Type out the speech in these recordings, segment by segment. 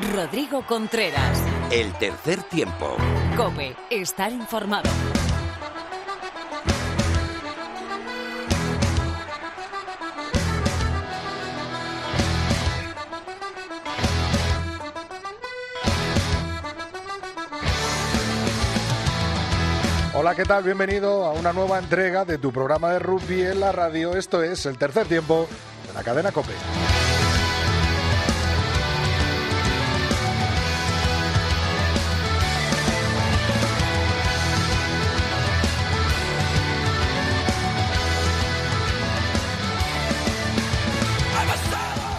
Rodrigo Contreras. El tercer tiempo. Cope, estar informado. Hola, ¿qué tal? Bienvenido a una nueva entrega de tu programa de rugby en la radio. Esto es el tercer tiempo de la cadena Cope.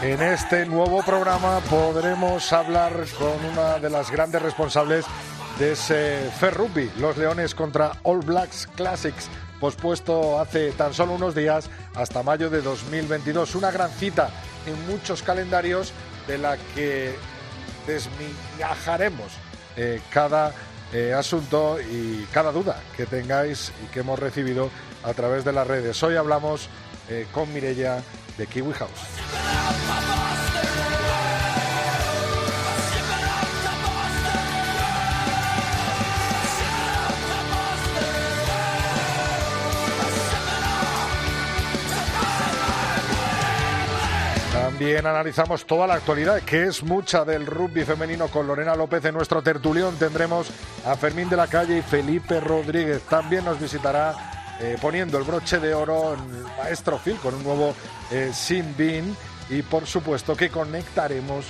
En este nuevo programa podremos hablar con una de las grandes responsables de ese Fair Rugby, los Leones contra All Blacks Classics, pospuesto hace tan solo unos días hasta mayo de 2022. Una gran cita en muchos calendarios de la que desmigajaremos eh, cada eh, asunto y cada duda que tengáis y que hemos recibido a través de las redes. Hoy hablamos eh, con Mirella de Kiwi House. También analizamos toda la actualidad, que es mucha del rugby femenino con Lorena López en nuestro tertulión. Tendremos a Fermín de la Calle y Felipe Rodríguez. También nos visitará eh, poniendo el broche de oro el maestro Phil con un nuevo eh, Sin Bin. Y por supuesto que conectaremos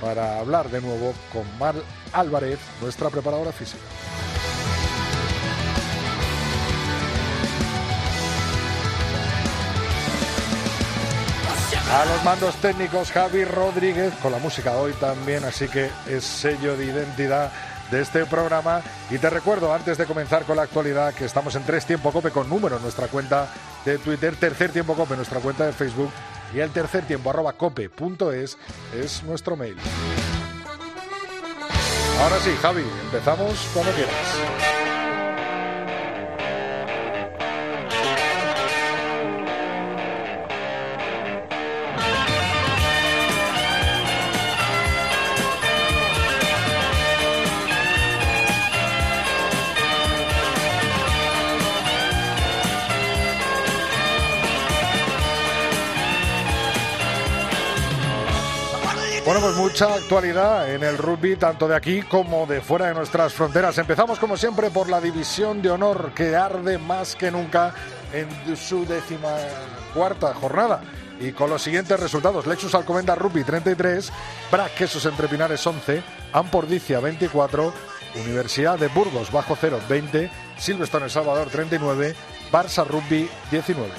para hablar de nuevo con Mar Álvarez, nuestra preparadora física. A los mandos técnicos Javi Rodríguez, con la música hoy también, así que es sello de identidad de este programa. Y te recuerdo, antes de comenzar con la actualidad, que estamos en Tres Tiempo Cope con número en nuestra cuenta de Twitter, Tercer Tiempo Cope nuestra cuenta de Facebook y el tercer tiempo arroba cope.es es nuestro mail. Ahora sí, Javi, empezamos cuando quieras. Bueno, pues mucha actualidad en el rugby, tanto de aquí como de fuera de nuestras fronteras. Empezamos, como siempre, por la división de honor, que arde más que nunca en su décima cuarta jornada. Y con los siguientes resultados: Lexus Alcomenda Rugby 33, Brac Quesos Entre Pinares 11, Ampordicia 24, Universidad de Burgos Bajo Cero 20, Silverstone El Salvador 39, Barça Rugby 19.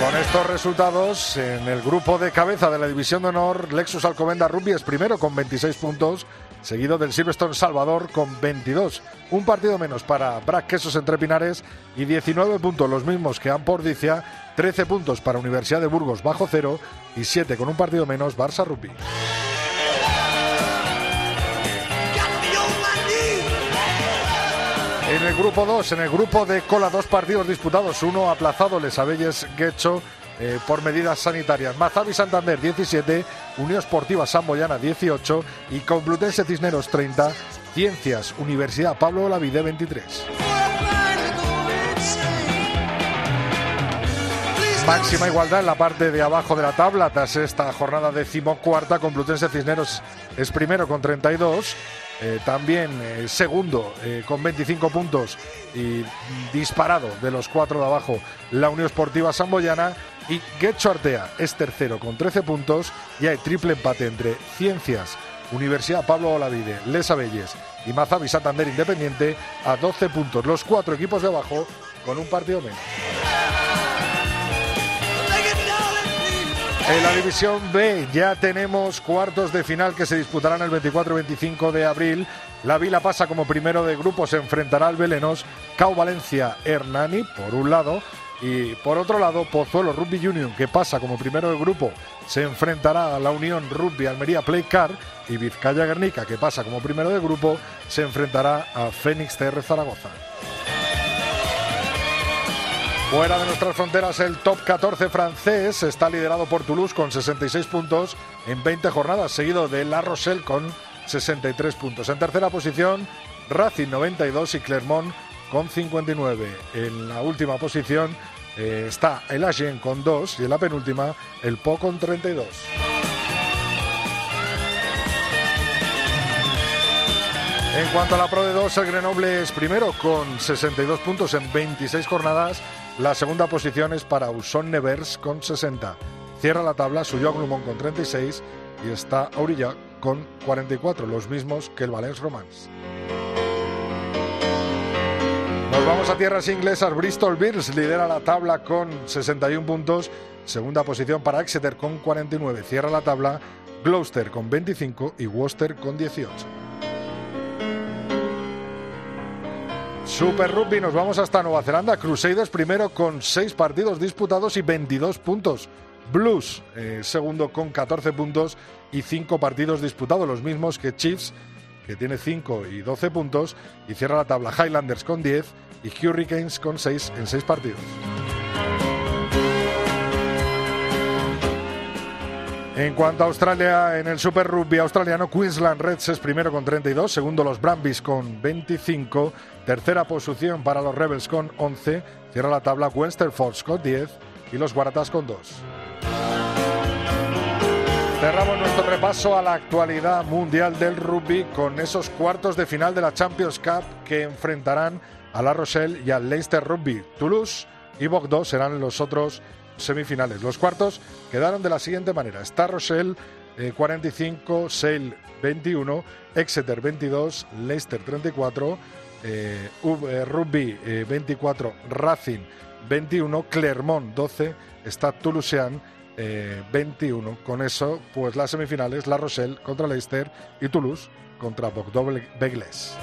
Con estos resultados, en el grupo de cabeza de la División de Honor, Lexus Alcomenda Rugby es primero con 26 puntos, seguido del Silverstone Salvador con 22. Un partido menos para Brac Quesos Entre Pinares y 19 puntos, los mismos que Ampordicia, 13 puntos para Universidad de Burgos bajo cero y 7 con un partido menos Barça Rugby. En el grupo 2, en el grupo de cola, dos partidos disputados, uno aplazado, Les Abelles Guecho eh, por medidas sanitarias. Mazavi Santander 17, Unión Esportiva Samboyana 18 y Complutense Cisneros 30, Ciencias Universidad Pablo Olavide 23. Máxima igualdad en la parte de abajo de la tabla tras esta jornada decimocuarta. Complutense Cisneros es primero con 32. Eh, también eh, segundo eh, con 25 puntos y disparado de los cuatro de abajo la Unión Esportiva Samboyana y Guecho Artea es tercero con 13 puntos y hay triple empate entre Ciencias, Universidad Pablo Olavide, Les Abelles y Mazavi Santander Independiente a 12 puntos. Los cuatro equipos de abajo con un partido menos. En la división B ya tenemos cuartos de final que se disputarán el 24 y 25 de abril. La Vila pasa como primero de grupo, se enfrentará al Belenos, Cau Valencia Hernani por un lado y por otro lado Pozuelo Rugby Union que pasa como primero de grupo, se enfrentará a la Unión Rugby Almería Play Car y Vizcaya Guernica que pasa como primero de grupo, se enfrentará a Fénix TR Zaragoza. Fuera de nuestras fronteras, el top 14 francés está liderado por Toulouse con 66 puntos en 20 jornadas, seguido de La Rochelle con 63 puntos. En tercera posición, Racing 92 y Clermont con 59. En la última posición eh, está el Agen con 2 y en la penúltima el Po con 32. En cuanto a la Pro de 2, el Grenoble es primero con 62 puntos en 26 jornadas la segunda posición es para Uson Nevers con 60. Cierra la tabla Suyo Glumón con 36 y está Aurillac con 44, los mismos que el Valence Romance. Nos vamos a tierras inglesas. Bristol Bears lidera la tabla con 61 puntos. Segunda posición para Exeter con 49. Cierra la tabla Gloucester con 25 y Worcester con 18. Super Rugby, nos vamos hasta Nueva Zelanda. Crusaders primero con 6 partidos disputados y 22 puntos. Blues eh, segundo con 14 puntos y 5 partidos disputados, los mismos que Chiefs, que tiene 5 y 12 puntos. Y cierra la tabla Highlanders con 10 y Hurricanes con 6 en 6 partidos. En cuanto a Australia, en el Super Rugby australiano, Queensland Reds es primero con 32, segundo los Brumbies con 25, tercera posición para los Rebels con 11, cierra la tabla Western Force con 10 y los Guaratas con 2. Cerramos nuestro repaso a la actualidad mundial del rugby con esos cuartos de final de la Champions Cup que enfrentarán a La Rochelle y al Leicester Rugby. Toulouse y Bordeaux serán los otros semifinales. Los cuartos quedaron de la siguiente manera. Star Rochelle 45, eh, Sale 21, Exeter 22, Leicester 34, eh, eh, Rugby 24, Racing 21, Clermont 12, Stade Toulousain 21. Con eso, pues las semifinales, La Rochelle contra Leicester y Toulouse contra Bordeaux-Begles.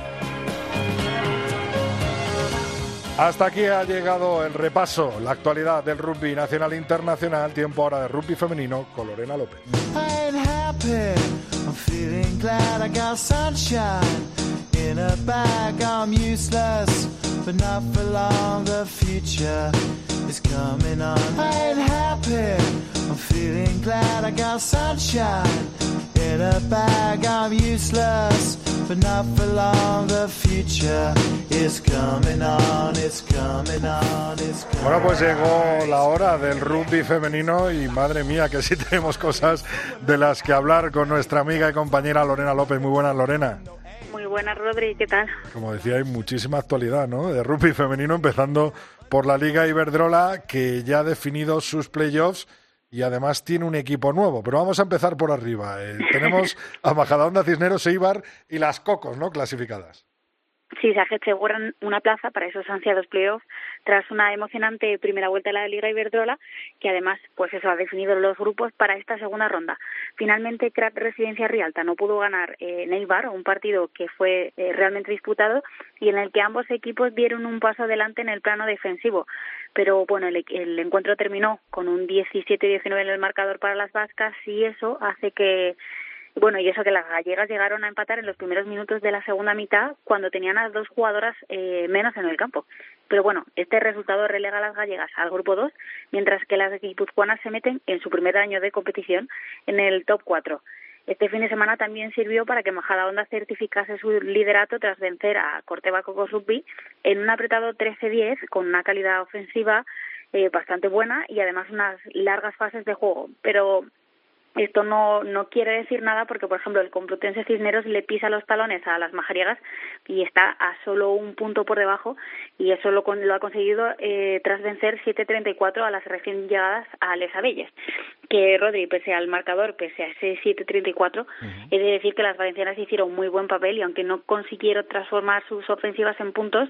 Hasta aquí ha llegado el repaso, la actualidad del rugby nacional e internacional. Tiempo ahora de rugby femenino con Lorena López. In a bag, I'm useless, but not for long. The future is coming on. I ain't happy, I'm feeling glad I got sunshine. In a bag, I'm useless, but not for long. The future is coming on, it's coming on, it's coming Bueno, pues llegó la hora del rugby femenino y madre mía, que sí tenemos cosas de las que hablar con nuestra amiga y compañera Lorena López. Muy buenas, Lorena. Buenas, Rodri, ¿qué tal? Como decía, hay muchísima actualidad, ¿no? De rugby femenino, empezando por la Liga Iberdrola, que ya ha definido sus playoffs y además tiene un equipo nuevo. Pero vamos a empezar por arriba. Eh, tenemos a Majadahonda, Cisneros, Eibar y las Cocos, ¿no? Clasificadas. Sí, se aseguran una plaza para esos ansiados playoffs tras una emocionante primera vuelta de la Liga Iberdrola, que además, pues eso, ha definido los grupos para esta segunda ronda. Finalmente, Crat Residencia Rialta no pudo ganar eh, Neibar, un partido que fue eh, realmente disputado y en el que ambos equipos dieron un paso adelante en el plano defensivo. Pero bueno, el, el encuentro terminó con un 17-19 en el marcador para las vascas y eso hace que bueno, y eso que las gallegas llegaron a empatar en los primeros minutos de la segunda mitad cuando tenían a dos jugadoras eh, menos en el campo. Pero bueno, este resultado relega a las gallegas al grupo 2, mientras que las guipuzcoanas se meten en su primer año de competición en el top 4. Este fin de semana también sirvió para que Majadahonda certificase su liderato tras vencer a Corteva Coco Rugby en un apretado 13-10 con una calidad ofensiva eh, bastante buena y además unas largas fases de juego. Pero esto no, no quiere decir nada porque, por ejemplo, el Complutense Cisneros le pisa los talones a las majariegas y está a solo un punto por debajo y eso lo, lo ha conseguido eh, tras vencer 7-34 a las recién llegadas a Les Abelles. Que Rodri, pese al marcador, pese a ese 7-34, he de decir que las valencianas hicieron muy buen papel y aunque no consiguieron transformar sus ofensivas en puntos,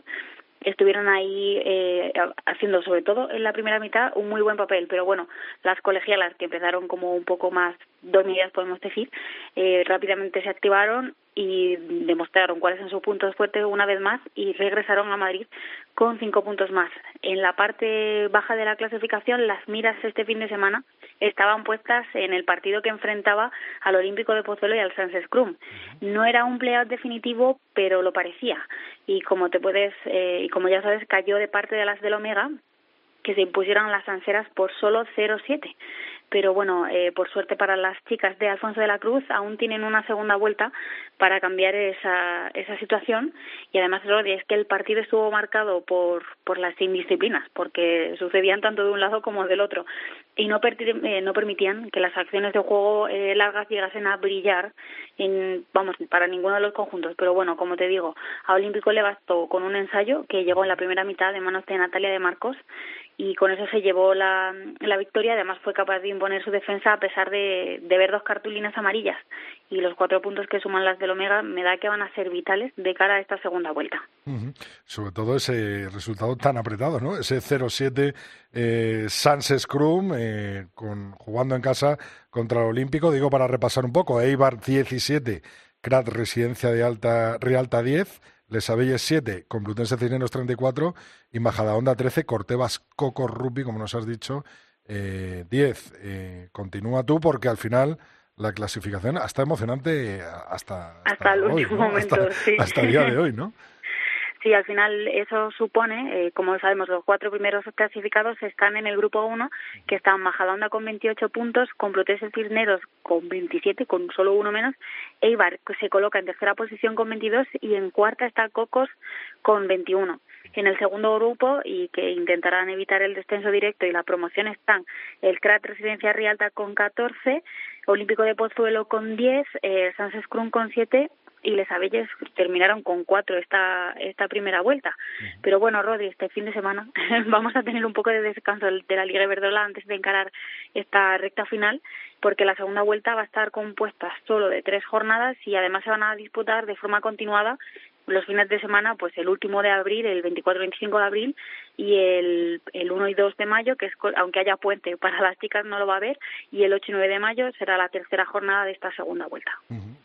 estuvieron ahí eh, haciendo sobre todo en la primera mitad un muy buen papel pero bueno las colegialas que empezaron como un poco más dormidas podemos decir eh, rápidamente se activaron y demostraron cuáles son sus puntos fuertes una vez más y regresaron a Madrid con cinco puntos más. En la parte baja de la clasificación, las miras este fin de semana estaban puestas en el partido que enfrentaba al Olímpico de Pozuelo y al Sans Scrum. No era un playout definitivo, pero lo parecía. Y como te puedes, eh, y como ya sabes, cayó de parte de las del Omega, que se impusieran las anseras por solo 0-7 pero bueno, eh, por suerte para las chicas de Alfonso de la Cruz aún tienen una segunda vuelta para cambiar esa, esa situación y además es que el partido estuvo marcado por, por las indisciplinas porque sucedían tanto de un lado como del otro y no, eh, no permitían que las acciones de juego eh, largas llegasen a brillar en, vamos, para ninguno de los conjuntos. Pero bueno, como te digo, a Olímpico le bastó con un ensayo que llegó en la primera mitad de manos de Natalia de Marcos y con eso se llevó la, la victoria. Además fue capaz de imponer su defensa a pesar de, de ver dos cartulinas amarillas y los cuatro puntos que suman las del Omega me da que van a ser vitales de cara a esta segunda vuelta. Sobre todo ese resultado tan apretado, ¿no? Ese 0-7 eh, Sans Scrum eh, con, jugando en casa contra el Olímpico. Digo para repasar un poco, Eibar 17, Crat Residencia de Alta, Rialta 10, Les Abelles 7, Complutense Cineros 34 y Majadahonda 13, Cortebas Coco Rupi, como nos has dicho, eh, 10. Eh, continúa tú porque al final la clasificación está emocionante hasta, hasta, el último momento, hasta el día de hoy, ¿no? Sí, al final eso supone, eh, como sabemos, los cuatro primeros clasificados están en el grupo 1, que están Majadahonda con 28 puntos, Complutense Cisneros con 27, con solo uno menos, Eibar que se coloca en tercera posición con 22 y en cuarta está Cocos con 21. En el segundo grupo, y que intentarán evitar el descenso directo y la promoción, están el CRAT Residencia Rialta con 14, Olímpico de Pozuelo con 10, eh, Scrum con 7 y Les Abelles terminaron con cuatro esta, esta primera vuelta. Pero bueno, Rodri, este fin de semana vamos a tener un poco de descanso de la Liga Verdola antes de encarar esta recta final, porque la segunda vuelta va a estar compuesta solo de tres jornadas y además se van a disputar de forma continuada los fines de semana, pues el último de abril, el 24-25 de abril y el, el 1 y 2 de mayo, que es aunque haya puente para las chicas no lo va a haber, y el 8 y 9 de mayo será la tercera jornada de esta segunda vuelta.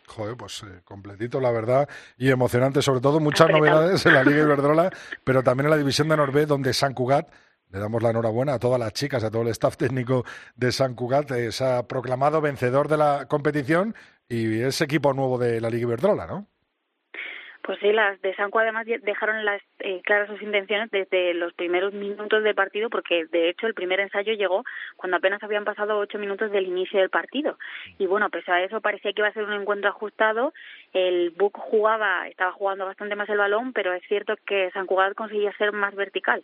Joder, pues eh, completito, la verdad, y emocionante, sobre todo muchas novedades en la Liga Iberdrola, pero también en la división de Norvé, donde San Cugat le damos la enhorabuena a todas las chicas, a todo el staff técnico de San Cugat, eh, se ha proclamado vencedor de la competición y es equipo nuevo de la Liga Iberdrola, ¿no? Pues sí, las de Sanco además dejaron las, eh, claras sus intenciones desde los primeros minutos del partido, porque de hecho el primer ensayo llegó cuando apenas habían pasado ocho minutos del inicio del partido. Y bueno, pese a eso parecía que iba a ser un encuentro ajustado. El Buc jugaba, estaba jugando bastante más el balón, pero es cierto que San Cugat conseguía ser más vertical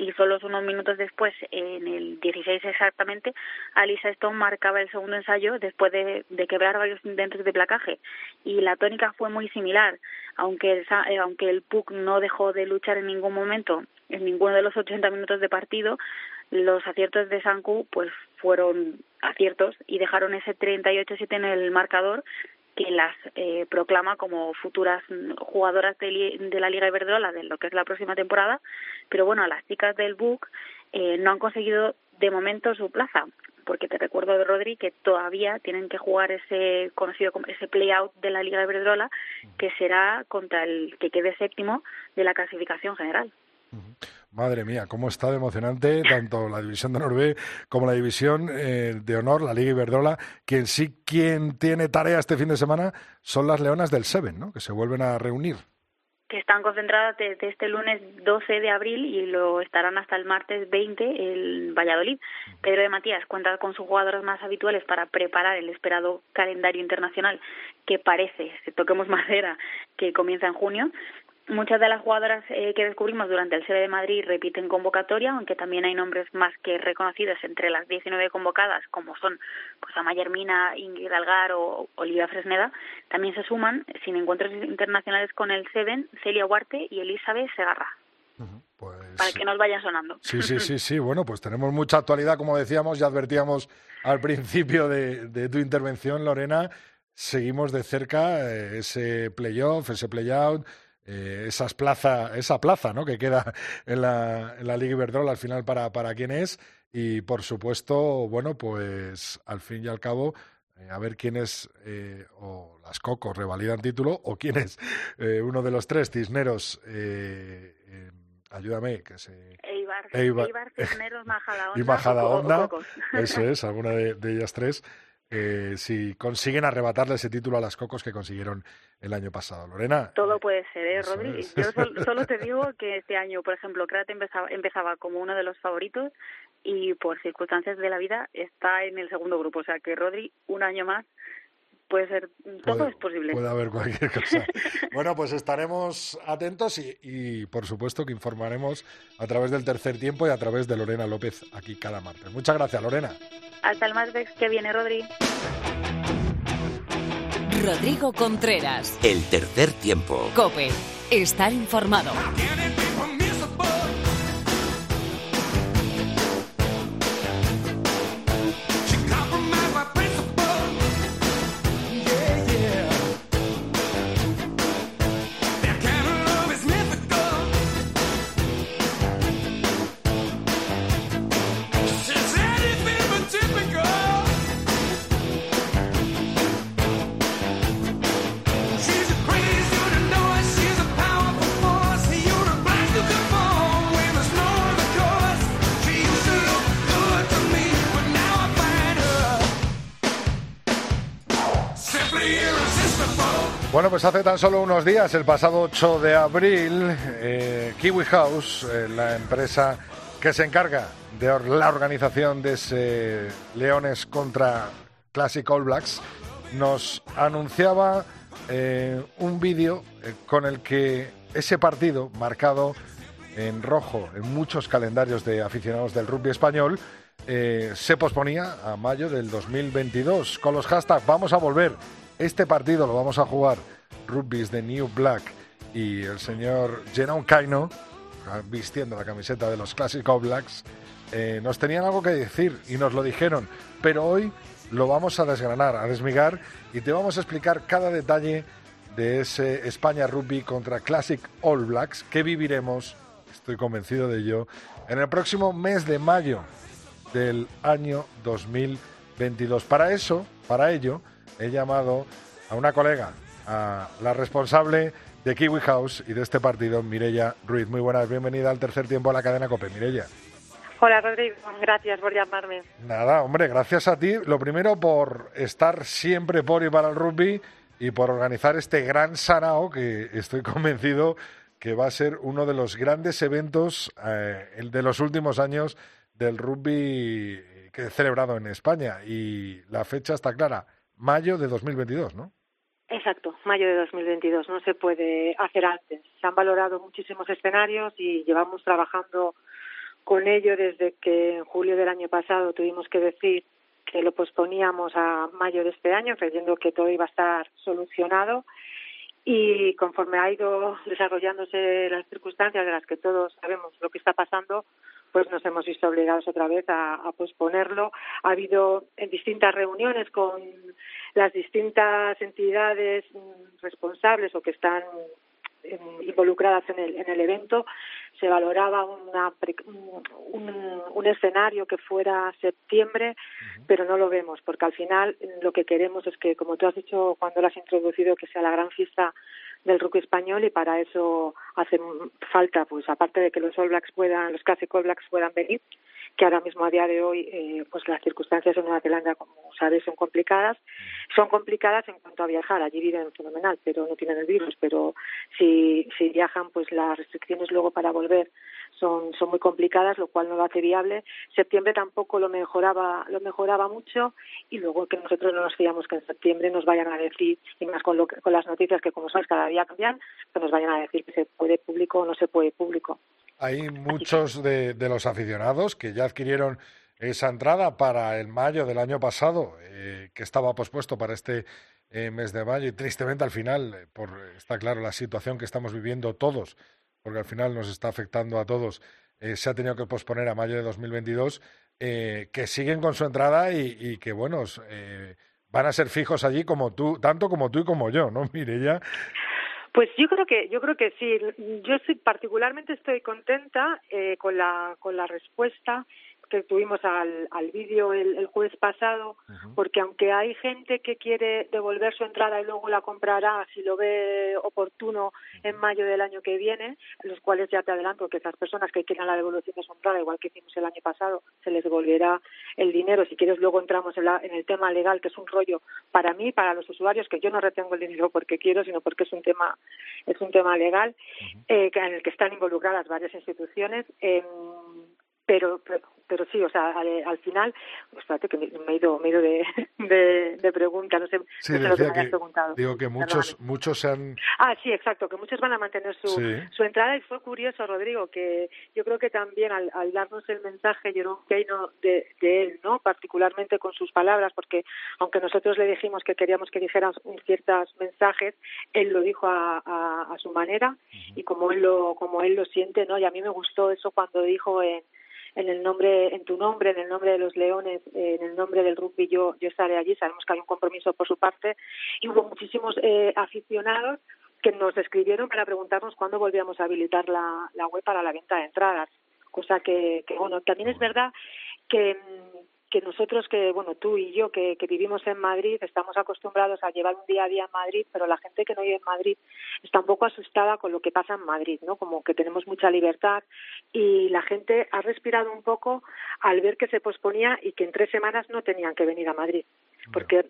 y solo unos minutos después, en el 16 exactamente, Alisa Stone marcaba el segundo ensayo después de, quebrar varios intentos de placaje. Y la tónica fue muy similar, aunque el, eh, aunque el PUC no dejó de luchar en ningún momento, en ninguno de los 80 minutos de partido, los aciertos de Sanku pues fueron aciertos y dejaron ese 38-7 en el marcador que las eh, proclama como futuras jugadoras de, la Liga Iberdrola de lo que es la próxima temporada, pero bueno, las chicas del BUC eh, no han conseguido de momento su plaza, porque te recuerdo de Rodri que todavía tienen que jugar ese conocido como ese play-out de la Liga Iberdrola, que será contra el que quede séptimo de la clasificación general. Madre mía, cómo está de emocionante tanto la división de Norvé como la división eh, de honor, la Liga Iberdrola. Quien sí quien tiene tarea este fin de semana son las Leonas del Seven, ¿no? Que se vuelven a reunir. Que están concentradas desde este lunes 12 de abril y lo estarán hasta el martes 20 en Valladolid. Pedro de Matías cuenta con sus jugadoras más habituales para preparar el esperado calendario internacional que parece, si toquemos madera, que comienza en junio Muchas de las jugadoras eh, que descubrimos durante el CB de Madrid repiten convocatoria, aunque también hay nombres más que reconocidos entre las 19 convocadas, como son pues Amaya Hermina, Ingrid Algar o Olivia Fresneda. También se suman, sin encuentros internacionales con el Seven, Celia Huarte y Elizabeth Segarra. Pues... Para que nos vayan sonando. Sí, sí, sí, sí. Bueno, pues tenemos mucha actualidad, como decíamos, ya advertíamos al principio de, de tu intervención, Lorena. Seguimos de cerca eh, ese playoff, ese playout eh, esas plaza, esa plaza ¿no? que queda en la, en la Liga Iberdrola al final para, para quién es. Y por supuesto, bueno, pues al fin y al cabo, eh, a ver quién es, eh, o las Cocos revalidan título, o quién es uno de los tres Cisneros. ayúdame, que se. Eibar, Eibar, Cisneros, y Majadahonda. Eso es, alguna de, ellas tres. Eh, si consiguen arrebatarle ese título a las Cocos que consiguieron el año pasado. Lorena. Todo puede ser, ¿eh, Rodri? Yo solo te digo que este año, por ejemplo, Krat empezaba, empezaba como uno de los favoritos y por circunstancias de la vida está en el segundo grupo. O sea que Rodri, un año más, puede ser, todo es posible. Puede haber cualquier cosa. bueno, pues estaremos atentos y, y, por supuesto que informaremos a través del tercer tiempo y a través de Lorena López aquí cada martes. Muchas gracias, Lorena. Hasta el martes que viene, Rodri. Rodrigo Contreras. El tercer tiempo. Cope. Estar informado. Pues hace tan solo unos días, el pasado 8 de abril, eh, Kiwi House, eh, la empresa que se encarga de la organización de ese Leones contra Classic All Blacks, nos anunciaba eh, un vídeo con el que ese partido, marcado en rojo en muchos calendarios de aficionados del rugby español, se posponía a mayo del 2022 con los hashtags Vamos a volver este partido lo vamos a jugar Rugby's de New Black y el señor Jerome Kaino, vistiendo la camiseta de los Classic All Blacks, eh, nos tenían algo que decir y nos lo dijeron. Pero hoy lo vamos a desgranar, a desmigar y te vamos a explicar cada detalle de ese España Rugby contra Classic All Blacks que viviremos, estoy convencido de ello, en el próximo mes de mayo del año 2022. Para eso, para ello, he llamado a una colega, a la responsable de Kiwi House y de este partido, Mirella Ruiz. Muy buenas, bienvenida al tercer tiempo a la cadena COPE, Mirella. Hola Rodrigo, gracias por llamarme. Nada, hombre, gracias a ti. Lo primero por estar siempre por y para el rugby y por organizar este gran sarao que estoy convencido que va a ser uno de los grandes eventos eh, de los últimos años del rugby que he celebrado en España. Y la fecha está clara, mayo de 2022, ¿no? Exacto, mayo de 2022. No se puede hacer antes. Se han valorado muchísimos escenarios y llevamos trabajando con ello desde que en julio del año pasado tuvimos que decir que lo posponíamos a mayo de este año, creyendo que todo iba a estar solucionado. Y conforme ha ido desarrollándose las circunstancias de las que todos sabemos lo que está pasando, pues nos hemos visto obligados otra vez a, posponerlo. Ha habido en distintas reuniones con las distintas entidades responsables o que están involucradas en el, en el evento, se valoraba una, un, un, escenario que fuera septiembre, pero no lo vemos, porque al final lo que queremos es que, como tú has dicho cuando lo has introducido, que sea la gran fiesta del rugby español y para eso hace falta, pues aparte de que los All Blacks puedan, los Classic All Blacks puedan venir, que ahora mismo a día de hoy eh, pues las circunstancias en Nueva Zelanda como sabes son complicadas. Son complicadas en cuanto a viajar. Allí viven fenomenal pero no tienen el virus. Pero si si viajan pues las restricciones luego para volver son son muy complicadas lo cual no lo hace viable. Septiembre tampoco lo mejoraba lo mejoraba mucho. Y luego que nosotros no nos fiamos que en septiembre nos vayan a decir y más con lo con las noticias que como sabes cada día cambian que nos vayan a decir que se puede público o no se puede público hay muchos de, los aficionados que ya adquirieron esa entrada para el mayo del año pasado, eh, que estaba pospuesto para este eh, mes de mayo y tristemente al final, eh, por está claro la situación que estamos viviendo todos, porque al final nos está afectando a todos, se ha tenido que posponer a mayo de 2022, que siguen con su entrada y, que, bueno, van a ser fijos allí como tú, tanto como tú y como yo, ¿no, Mireya? Pues yo creo que yo creo que sí. Yo particularmente estoy contenta eh, con la con la respuesta que tuvimos al, al vídeo el, jueves pasado, porque aunque hay gente que quiere devolver su entrada y luego la comprará si lo ve oportuno en mayo del año que viene, los cuales ya te adelanto que esas personas que quieran la devolución de su entrada, igual que hicimos el año pasado, se les devolverá el dinero. Si quieres, luego entramos en, en el tema legal, que es un rollo para mí, para los usuarios, que yo no retengo el dinero porque quiero, sino porque es un tema, es un tema legal eh, en el que están involucradas varias instituciones. Eh, pero, pero, sí, o sea, al, final, espérate que me, he ido, me he ido de, de, de pregunta, no sé, sí, lo que me habías preguntado. Digo que muchos, muchos se han... Ah, sí, exacto, que muchos van a mantener su, su entrada y fue curioso, Rodrigo, que yo creo que también al, al darnos el mensaje Jerome Keino de, de él, ¿no? Particularmente con sus palabras, porque aunque nosotros le dijimos que queríamos que dijera ciertos mensajes, él lo dijo a, a, a su manera y como él lo, como él lo siente, ¿no? Y a mí me gustó eso cuando dijo en en el nombre, en tu nombre, en el nombre de los Leones, en el nombre del rugby, yo, yo estaré allí. Sabemos que hay un compromiso por su parte y hubo muchísimos eh, aficionados que nos escribieron para preguntarnos cuándo volvíamos a habilitar la, la web para la venta de entradas. Cosa que, que bueno, también es verdad que que nosotros que bueno tú y yo que, que, vivimos en Madrid estamos acostumbrados a llevar un día a día en Madrid pero la gente que no vive en Madrid está un poco asustada con lo que pasa en Madrid no como que tenemos mucha libertad y la gente ha respirado un poco al ver que se posponía y que en tres semanas no tenían que venir a Madrid. Porque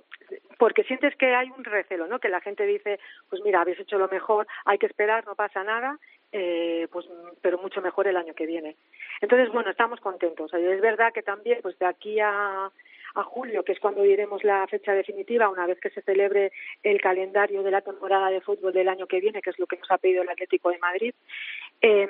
porque sientes que hay un recelo no que la gente dice pues mira habéis hecho lo mejor hay que esperar no pasa nada eh, pues pero mucho mejor el año que viene entonces bueno estamos contentos es verdad que también pues de aquí a a julio, que es cuando diremos la fecha definitiva, una vez que se celebre el calendario de la temporada de fútbol del año que viene, que es lo que nos ha pedido el Atlético de Madrid. Eh,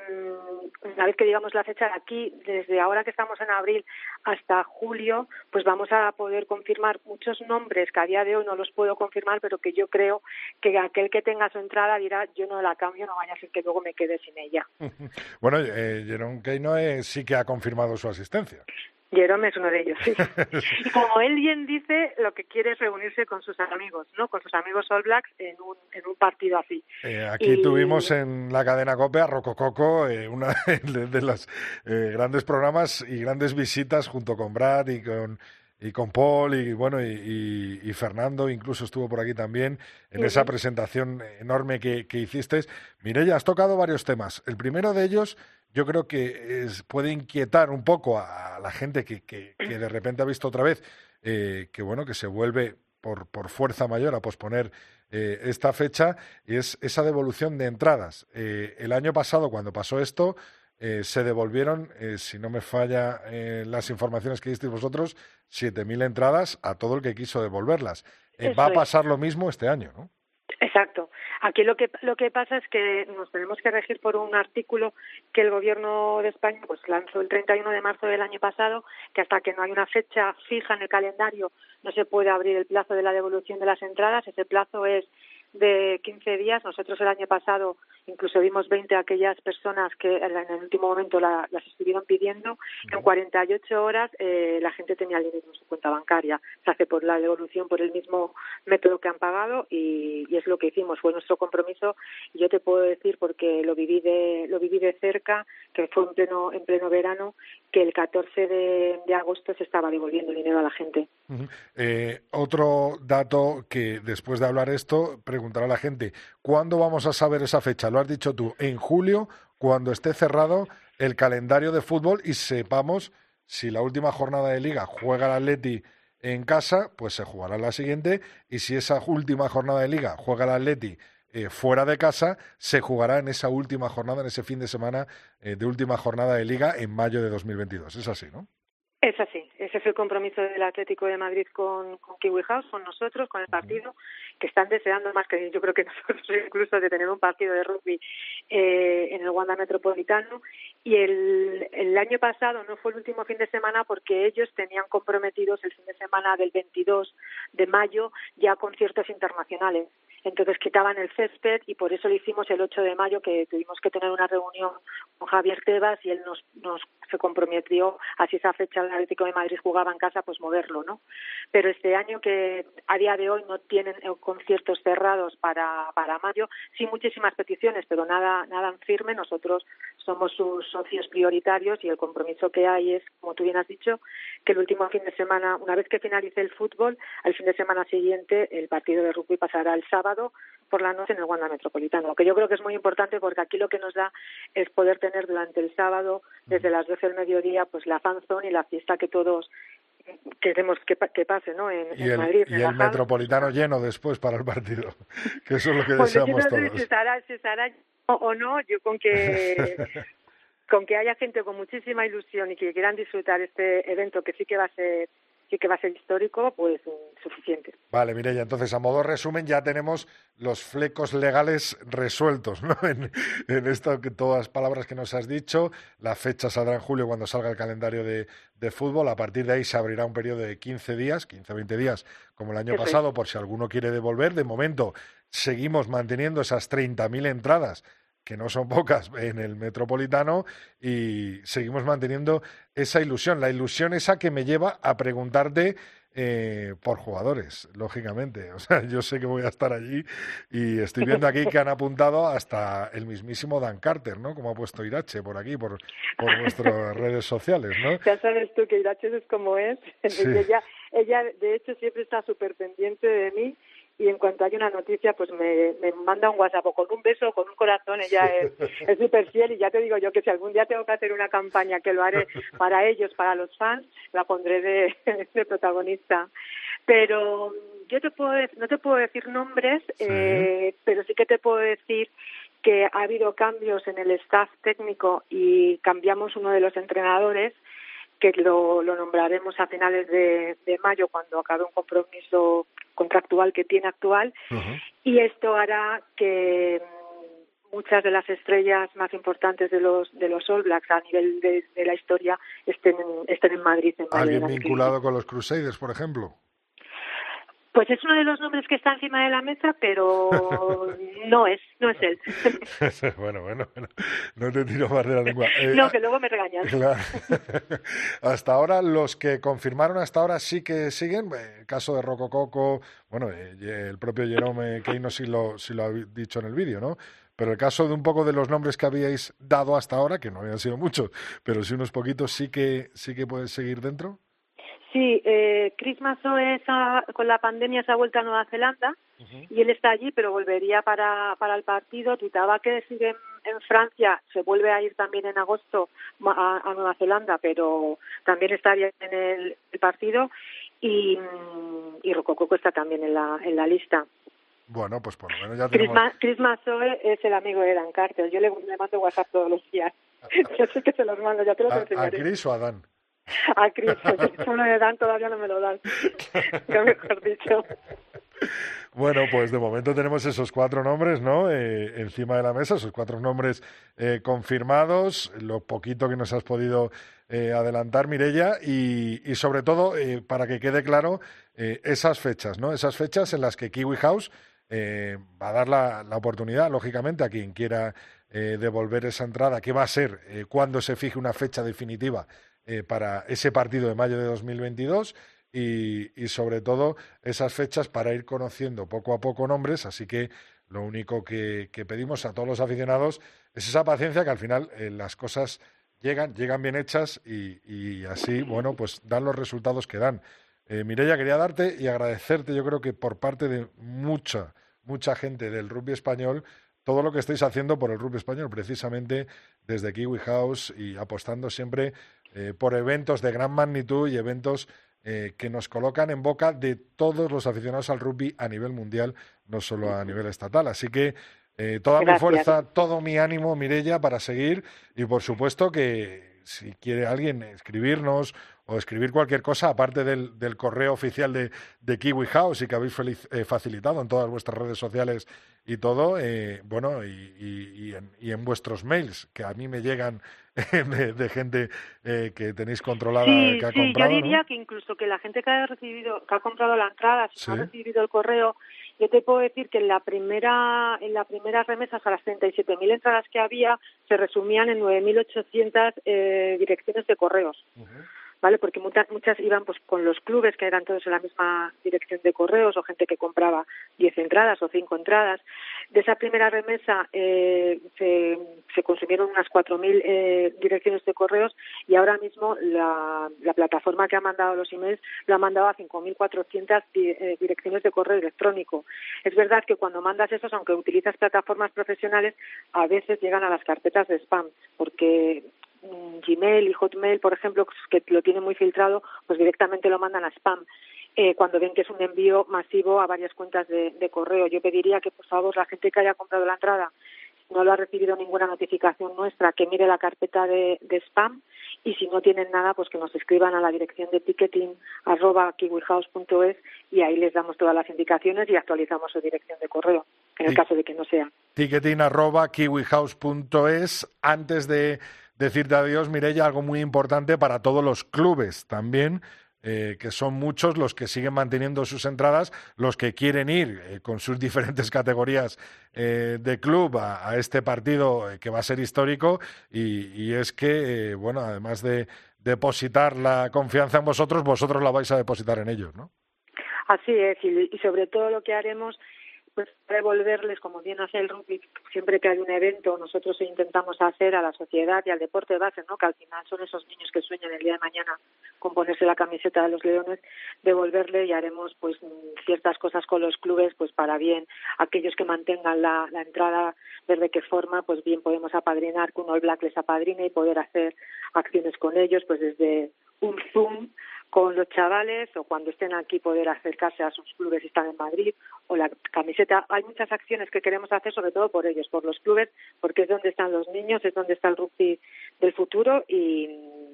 una vez que digamos la fecha de aquí, desde ahora que estamos en abril hasta julio, pues vamos a poder confirmar muchos nombres que a día de hoy no los puedo confirmar, pero que yo creo que aquel que tenga su entrada dirá yo no la cambio, no vaya a ser que luego me quede sin ella. bueno, eh, Jerón Keino sí que ha confirmado su asistencia. Jerome es uno de ellos, sí. y como él bien dice, lo que quiere es reunirse con sus amigos, ¿no? Con sus amigos All Blacks en un, en un partido así. Eh, aquí tuvimos en la cadena COPE a Rocococo, eh, una de, de los eh, grandes programas y grandes visitas junto con Brad y con y con Paul y bueno y, y, Fernando incluso estuvo por aquí también en esa presentación enorme que, que hiciste. Mireya, has tocado varios temas. El primero de ellos yo creo que es, puede inquietar un poco a la gente que, que, de repente ha visto otra vez eh, que bueno que se vuelve por, por fuerza mayor a posponer eh, esta fecha y es esa devolución de entradas. Eh, el año pasado cuando pasó esto se devolvieron, si no me falla las informaciones que disteis vosotros, 7.000 entradas a todo el que quiso devolverlas. va a pasar lo mismo este año, ¿no? Exacto. Aquí lo que lo que pasa es que nos tenemos que regir por un artículo que el Gobierno de España pues lanzó el 31 de marzo del año pasado, que hasta que no hay una fecha fija en el calendario no se puede abrir el plazo de la devolución de las entradas. Ese plazo es de 15 días. Nosotros el año pasado incluso vimos 20 aquellas personas que en el último momento las estuvieron pidiendo. En 48 horas eh, la gente tenía el dinero en su cuenta bancaria. Se hace por la devolución por el mismo método que han pagado y, es lo que hicimos. Fue nuestro compromiso. Yo te puedo decir porque lo viví de lo viví de cerca, que fue en pleno en pleno verano, que el 14 de, agosto se estaba devolviendo el dinero a la gente. Eh, otro dato que después de hablar esto preguntará a la gente, ¿cuándo vamos a saber esa fecha? Lo has dicho tú, en julio, cuando esté cerrado el calendario de fútbol y sepamos si la última jornada de liga juega el Atleti en casa, pues se jugará la siguiente y si esa última jornada de liga juega el Atleti eh, fuera de casa, se jugará en esa última jornada, en ese fin de semana eh, de última jornada de liga en mayo de 2022. Es así, ¿no? Es así, ese es el compromiso del Atlético de Madrid con, con Kiwi House, con nosotros, con el partido, que están deseando más que yo creo que nosotros incluso de tener un partido de rugby eh, en el Wanda Metropolitano. Y el, el año pasado no fue el último fin de semana porque ellos tenían comprometidos el fin de semana del 22 de mayo ya conciertos internacionales entonces quitaban el césped y por eso lo hicimos el 8 de mayo que tuvimos que tener una reunión con Javier Tebas y él nos, nos se comprometió a si esa fecha el Atlético de Madrid jugaba en casa pues moverlo no pero este año que a día de hoy no tienen eh, conciertos cerrados para para mayo sí muchísimas peticiones pero nada nada en firme. Nosotros somos sus socios prioritarios y el compromiso que hay es, como tú bien has dicho, que el último fin de semana, una vez que finalice el fútbol, al fin de semana siguiente el partido de rugby pasará el sábado por la noche en el Wanda Metropolitano, que yo creo que es muy importante porque aquí lo que nos da es poder tener durante el sábado, desde las 12 del mediodía, pues la fanzone y la fiesta que todos queremos que, que pase ¿no? en, y el, Madrid. Y el Metropolitano lleno después para el partido, que eso es lo que pues deseamos todos. Si estará, si estará o no, yo con que con que haya gente con muchísima ilusión y que quieran disfrutar este evento que sí que va a ser sí que va a ser histórico, pues mm, suficiente. Vale, Mireya, entonces a modo resumen ya tenemos los flecos legales resueltos, ¿no? En, en esto que todas las palabras que nos has dicho, la fecha saldrá en julio cuando salga el calendario de, de fútbol, a partir de ahí se abrirá un periodo de 15 días, 15 o 20 días, como el año pasado, por si alguno quiere devolver. De momento seguimos manteniendo esas 30.000 entradas que no son pocas en el metropolitano y seguimos manteniendo esa ilusión, la ilusión esa que me lleva a preguntarte eh, por jugadores, lógicamente. O sea, yo sé que voy a estar allí y estoy viendo aquí que han apuntado hasta el mismísimo Dan Carter, ¿no? Como ha puesto Irache por aquí, por, por nuestras redes sociales, ¿no? Ya sabes tú que Irache es como es. Ella, ella, de hecho, siempre está súper pendiente de mí y en cuanto hay una noticia pues me, me manda un WhatsApp o con un beso o con un corazón ella es súper fiel y ya te digo yo que si algún día tengo que hacer una campaña que lo haré para ellos, para los fans, la pondré de, de protagonista. Pero yo te puedo no te puedo decir nombres, eh, pero sí que te puedo decir que ha habido cambios en el staff técnico y cambiamos uno de los entrenadores que lo, lo nombraremos a finales de, de mayo cuando acabe un compromiso contractual que tiene actual y esto hará que muchas de las estrellas más importantes de los de los All Blacks a nivel de, la historia estén en, estén en Madrid. En ¿Alguien vinculado con los Crusaders, por ejemplo? Pues es uno de los nombres que está encima de la mesa, pero no es, no es él. bueno, bueno, bueno, no te tiro más de la lengua. Eh, no, que luego me regañan. hasta ahora, los que confirmaron hasta ahora sí que siguen. El caso de Rocococo, bueno, eh, el propio Jerome Keino sí lo, sí lo ha dicho en el vídeo, ¿no? Pero el caso de un poco de los nombres que habíais dado hasta ahora, que no habían sido muchos, pero sí unos poquitos, sí que, sí que puedes seguir dentro. Sí, eh, Chris Mazoe con la pandemia se ha vuelto a Nueva Zelanda y él está allí, pero volvería para, para el partido. Tuitaba que sigue en, Francia, se vuelve a ir también en agosto a, Nueva Zelanda, pero también estaría en el, partido. Y, y Rocococo está también en la, en la lista. Bueno, pues por lo menos ya tenemos... Chris, Mazoe es el amigo de Dan Carter. Yo le, mando WhatsApp todos los días. Yo sé que se los mando, ya te los enseñaré. ¿A Chris o a Dan? A Cristo, uno de dan todavía no me lo dan, mejor dicho. Bueno, pues de momento tenemos esos cuatro nombres, ¿no? Eh, encima de la mesa, esos cuatro nombres eh, confirmados, lo poquito que nos has podido eh, adelantar, Mirella, y, y sobre todo, para que quede claro, esas fechas, ¿no? Esas fechas en las que Kiwi House va a dar la, la, oportunidad, lógicamente, a quien quiera devolver esa entrada, que va a ser cuando se fije una fecha definitiva eh, para ese partido de mayo de 2022 y, y sobre todo esas fechas para ir conociendo poco a poco nombres. Así que lo único que, pedimos a todos los aficionados es esa paciencia que al final eh, las cosas llegan, llegan bien hechas y, así, bueno, pues dan los resultados que dan. Eh, quería darte y agradecerte, yo creo que por parte de mucha, mucha gente del rugby español, todo lo que estáis haciendo por el rugby español, precisamente desde Kiwi House y apostando siempre eh, por eventos de gran magnitud y eventos eh, que nos colocan en boca de todos los aficionados al rugby a nivel mundial, no solo a nivel estatal. Así que eh, toda mi fuerza, todo mi ánimo, Mirella, para seguir. Y por supuesto que si quiere alguien escribirnos o escribir cualquier cosa, aparte del, del correo oficial de, de, Kiwi House y que habéis facilitado en todas vuestras redes sociales y todo, bueno, y, en, y, en, vuestros mails, que a mí me llegan de, gente eh, que tenéis controlada que ha sí, yo diría que incluso que la gente que ha recibido, que ha comprado la entrada, si ha recibido el correo, yo te puedo decir que en la primera, en la primera remesa a las 37.000 entradas que había, se resumían en 9.800 eh, direcciones de correos. ¿Vale? Porque muchas, muchas iban pues con los clubes que eran todos en la misma dirección de correos o gente que compraba 10 entradas o 5 entradas. De esa primera remesa eh, se, consumieron unas 4.000 eh, direcciones de correos y ahora mismo la, la plataforma que ha mandado los emails lo ha mandado a 5.400 eh, direcciones de correo electrónico. Es verdad que cuando mandas esos, aunque utilizas plataformas profesionales, a veces llegan a las carpetas de spam, porque Gmail y Hotmail, por ejemplo, que lo tienen muy filtrado, pues directamente lo mandan a spam. Eh, cuando ven que es un envío masivo a varias cuentas de, de correo. Yo pediría que, por favor, la gente que haya comprado la entrada no lo ha recibido ninguna notificación nuestra, que mire la carpeta de, de, spam y si no tienen nada, pues que nos escriban a la dirección de ticketing arroba kiwihouse.es y ahí les damos todas las indicaciones y actualizamos su dirección de correo, en el caso de que no sea. Ticketing arroba kiwihouse.es. Antes de decirte adiós, Mireya, algo muy importante para todos los clubes también eh, que son muchos los que siguen manteniendo sus entradas, los que quieren ir eh, con sus diferentes categorías eh, de club a, este partido eh, que va a ser histórico y, es que, bueno, además de depositar la confianza en vosotros, vosotros la vais a depositar en ellos, ¿no? Así es, y sobre todo lo que haremos pues devolverles, como bien hace el rugby, siempre que hay un evento, nosotros intentamos hacer a la sociedad y al deporte de base, ¿no? que al final son esos niños que sueñan el día de mañana con ponerse la camiseta de los leones, devolverle y haremos pues ciertas cosas con los clubes pues para bien aquellos que mantengan la, entrada desde qué forma, pues bien podemos apadrinar, que un All Black les apadrine y poder hacer acciones con ellos, pues desde un Zoom con los chavales o cuando estén aquí poder acercarse a sus clubes si están en Madrid o la camiseta. Hay muchas acciones que queremos hacer sobre todo por ellos, por los clubes, porque es donde están los niños, es donde está el rugby del futuro y,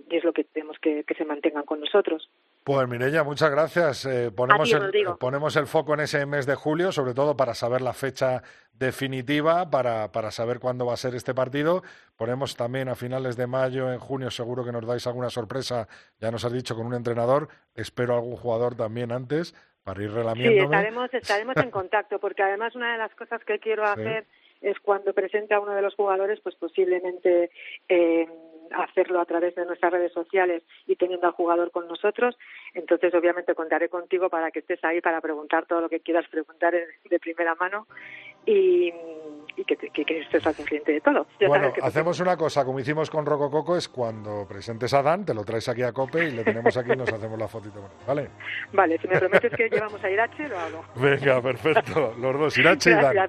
y es lo que tenemos que, que se mantengan con nosotros. Pues Mireya, muchas gracias. Eh, ponemos, el, ponemos el foco en ese mes de julio, sobre todo para saber la fecha definitiva, para, para saber cuándo va a ser este partido. Ponemos también a finales de mayo, en junio, seguro que nos dais alguna sorpresa, ya nos has dicho, con un entrenador. Espero algún jugador también antes para ir relamiéndome. Sí, estaremos, estaremos en contacto, porque además una de las cosas que quiero hacer sí. es cuando presente a uno de los jugadores, pues posiblemente... Eh, hacerlo a través de nuestras redes sociales y teniendo al jugador con nosotros. Entonces, obviamente, contaré contigo para que estés ahí para preguntar todo lo que quieras preguntar de primera mano y, y que, que, que, estés al consciente de todo. Ya bueno, hacemos una cosa, como hicimos con Roco Coco, es cuando presentes a Dan, te lo traes aquí a Cope y le tenemos aquí y nos hacemos la fotito ¿vale? Vale, si me prometes que llevamos a Irache, lo hago. Venga, perfecto, los dos, Irache y Dan.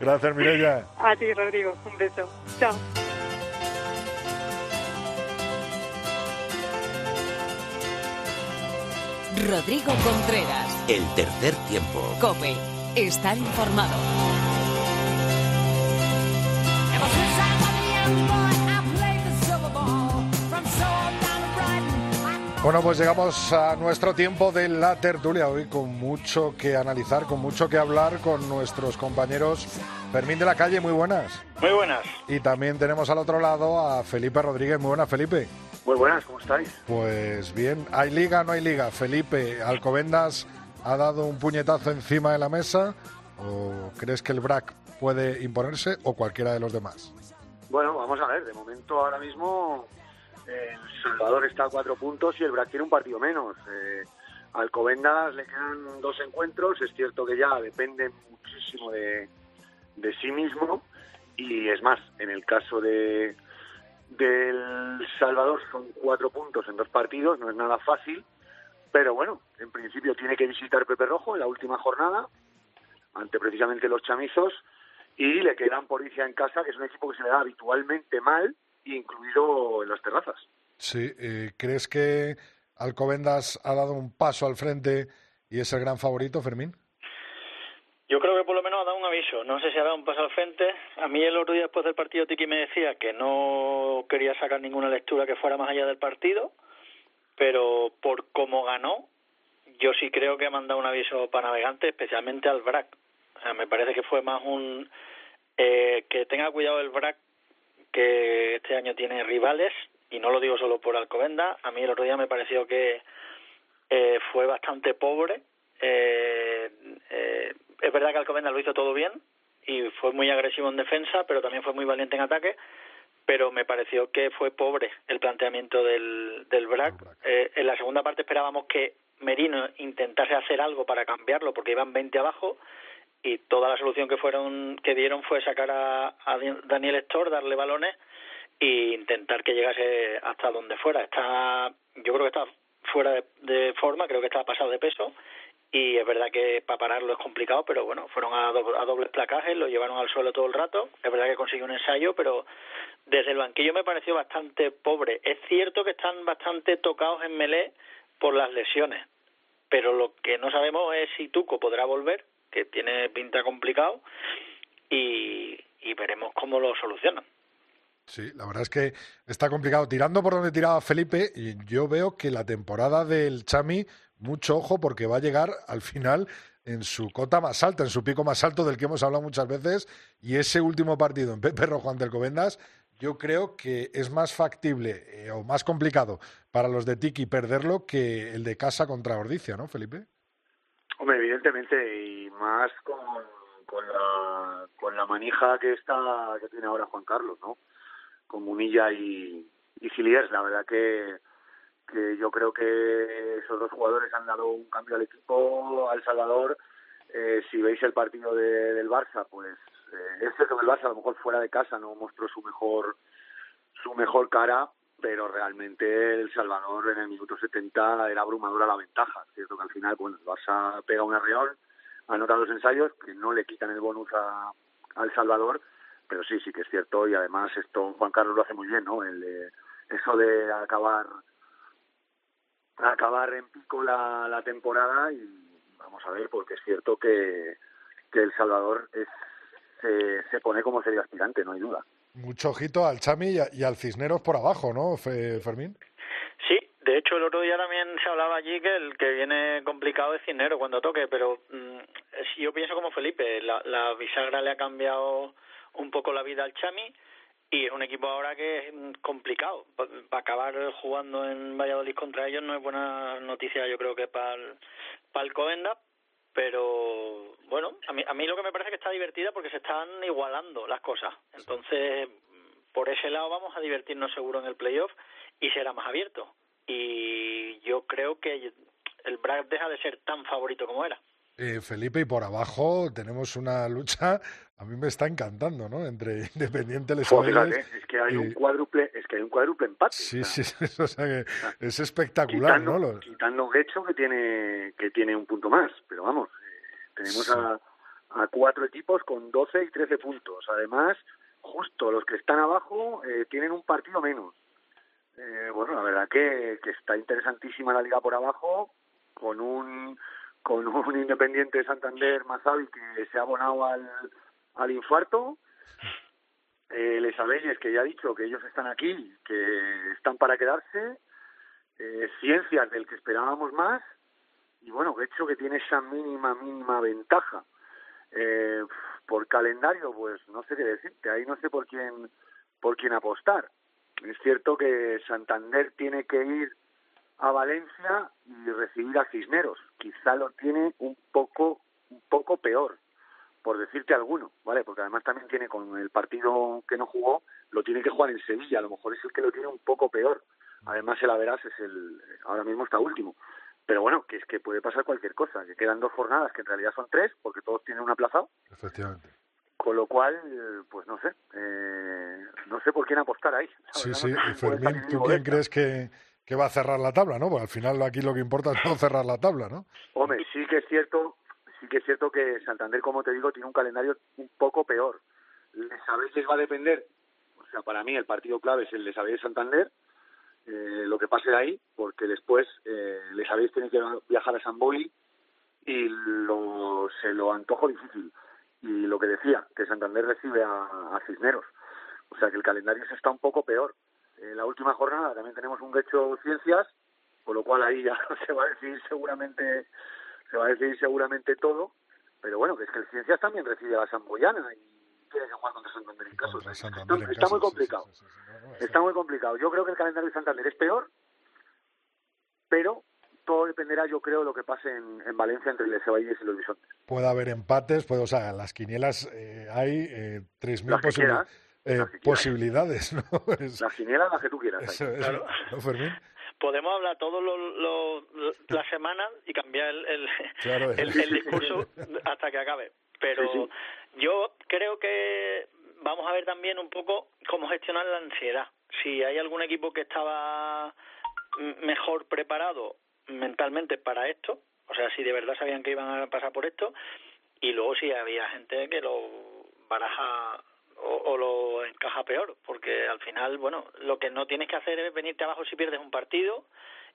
Gracias, Mireya. A ti, Rodrigo, un beso. Chao. Rodrigo Contreras. El tercer tiempo. Cope. Estar informado. Bueno, pues llegamos a nuestro tiempo de la tertulia hoy con mucho que analizar, con mucho que hablar con nuestros compañeros. Fermín de la Calle, muy buenas. Muy buenas. Y también tenemos al otro lado a Felipe Rodríguez. Muy buenas, Felipe. Muy buenas, ¿cómo estáis? Pues bien, ¿hay liga o no hay liga? Felipe, ¿Alcobendas ha dado un puñetazo encima de la mesa o crees que el BRAC puede imponerse o cualquiera de los demás? Bueno, vamos a ver, de momento ahora mismo El Salvador está a cuatro puntos y el tiene un partido menos. Eh, Alcobendas le quedan dos encuentros, es cierto que ya depende muchísimo de, de sí mismo. Y es más, en el caso de, del Salvador son cuatro puntos en dos partidos, no es nada fácil, pero bueno, en principio tiene que visitar Pepe Rojo en la última jornada, ante precisamente los chamizos, y le quedan Policia en casa, que es un equipo que se le da habitualmente mal, incluido en las terrazas. Sí, eh, ¿crees que Alcobendas ha dado un paso al frente y es el gran favorito, Fermín? Yo creo que por lo menos ha dado un aviso. No sé si ha dado un paso al frente. A mí el otro día después del partido Tiki me decía que no quería sacar ninguna lectura que fuera más allá del partido, pero por cómo ganó, yo sí creo que ha mandado un aviso para navegantes, especialmente al BRAC. O sea, me parece que fue más un... Eh, que tenga cuidado el BRAC, que este año tiene rivales, y no lo digo solo por Alcobenda. A mí el otro día me pareció que eh, fue bastante pobre. Eh, eh, es verdad que Alcobendas lo hizo todo bien y fue muy agresivo en defensa, pero también fue muy valiente en ataque. pero me pareció que fue pobre el planteamiento del, del BRAC. Eh, en la segunda parte esperábamos que Merino intentase hacer algo para cambiarlo porque iban 20 abajo y toda la solución que fueron que dieron fue sacar a, Daniel Estor, darle balones e intentar que llegase hasta donde fuera. Está, yo creo que está fuera de, de forma, creo que está pasado de peso y es verdad que para pararlo es complicado, pero bueno, fueron a, a dobles placajes, lo llevaron al suelo todo el rato, es verdad que consiguió un ensayo, pero desde el banquillo me pareció bastante pobre. Es cierto que están bastante tocados en Melé por las lesiones, pero lo que no sabemos es si Tuco podrá volver, que tiene pinta complicado, y, veremos cómo lo solucionan. Sí, la verdad es que está complicado. Tirando por donde tiraba Felipe, yo veo que la temporada del Chami mucho ojo porque va a llegar al final en su cota más alta, en su pico más alto del que hemos hablado muchas veces. Y ese último partido en Pepe Rojo ante el Covendas, yo creo que es más factible eh, o más complicado para los de Tiki perderlo que el de casa contra Ordicia, ¿no, Felipe? Hombre, evidentemente, y más con, con, la, con la manija que está que tiene ahora Juan Carlos, ¿no? Con Munilla y, y Giliers, la verdad que que yo creo que esos dos jugadores han dado un cambio al equipo, al Salvador. Eh, si veis el partido de, del Barça, pues eh, es cierto que el Barça a lo mejor fuera de casa no mostró su mejor su mejor cara, pero realmente el Salvador en el minuto 70 era abrumadora la ventaja. Cierto que al final, bueno, el Barça pega un arreón, anota los ensayos que no le quitan el bonus a, al Salvador, pero sí, sí que es cierto y además esto Juan Carlos lo hace muy bien, ¿no? El, eso de acabar acabar en pico la, la temporada y vamos a ver, porque es cierto que, que El Salvador es, se, se pone como serio aspirante, no hay duda. Mucho ojito al Chami y, al Cisneros por abajo, ¿no, Fermín? Sí, de hecho el otro día también se hablaba allí que el que viene complicado es Cisneros cuando toque, pero mm, yo pienso como Felipe, la, la bisagra le ha cambiado un poco la vida al Chami y es un equipo ahora que es complicado. Para acabar jugando en Valladolid contra ellos no es buena noticia, yo creo que para el, para el Coenda, pero bueno, a mí, a mí lo que me parece que está divertida porque se están igualando las cosas. Entonces, por ese lado vamos a divertirnos seguro en el playoff y será más abierto. Y yo creo que el Brad deja de ser tan favorito como era. Eh, Felipe, y por abajo tenemos una lucha, a mí me está encantando, ¿no? Entre Independiente, Les es que hay un cuádruple, es que hay un cuádruple empate. Sí, sí, o sea que es espectacular, quitando, ¿no? Quitando hecho que tiene que tiene un punto más, pero vamos, eh, tenemos a, a cuatro equipos con 12 y 13 puntos. Además, justo los que están abajo eh, tienen un partido menos. Eh, bueno, la verdad que, que está interesantísima la liga por abajo, con un con un Independiente de Santander, Mazavi, que se ha abonado al, al infarto. Eh, Les Abelles, que ya ha dicho que ellos están aquí, que están para quedarse. Eh, ciencias, del que esperábamos más. Y bueno, de hecho que tiene esa mínima, mínima ventaja. Eh, por calendario, pues no sé qué decirte. Ahí no sé por quién, por quién apostar. Es cierto que Santander tiene que ir a Valencia y recibir a Cisneros. Quizá lo tiene un poco, un poco peor, por decirte alguno, ¿vale? Porque además también tiene con el partido que no jugó, lo tiene que jugar en Sevilla, a lo mejor es el que lo tiene un poco peor. Además el Averas es el, ahora mismo está último. Pero bueno, que es que puede pasar cualquier cosa, que quedan dos jornadas, que en realidad son tres, porque todos tienen un aplazado. Efectivamente. Con lo cual, pues no sé, eh, no sé por quién apostar ahí. Sí, sí, Fermín, ¿tú quién crees que, que va a cerrar la tabla, ¿no? Porque al final aquí lo que importa es no cerrar la tabla, ¿no? Hombre, sí que es cierto, sí que es cierto que Santander, como te digo, tiene un calendario un poco peor. Les sabéis les va a depender, o sea, para mí el partido clave es el de Sabéis Santander, eh, lo que pase de ahí, porque después eh, les sabéis tiene que viajar a San Boy y lo, se lo antojo difícil. Y lo que decía, que Santander recibe a, a Cisneros. O sea que el calendario se está un poco peor. En la última jornada también tenemos un Gecho Ciencias, con lo cual ahí ya se va a decidir seguramente se va a decidir seguramente todo, pero bueno, que es que el Ciencias también recibe a la Samboyana y tiene que jugar contra Santander en caso. está, muy complicado. está muy complicado. Yo creo que el calendario de Santander es peor, pero todo dependerá, yo creo, de lo que pase en, en Valencia entre el Valles y los Bisontes. Puede haber empates, puede, o sea, las quinielas eh, hay eh, 3.000 posibilidades eh, posibilidades, ¿no? la giniela la que tú quieras. claro. ¿no, Fermín? Podemos hablar todos los, las semanas y cambiar el, el, discurso hasta que acabe. Pero yo creo que vamos a ver también un poco cómo gestionar la ansiedad. Si hay algún equipo que estaba mejor preparado mentalmente para esto, o sea, si de verdad sabían que iban a pasar por esto, y luego si había gente que lo baraja o, lo encaja peor, porque al final, bueno, lo que no tienes que hacer es venirte abajo si pierdes un partido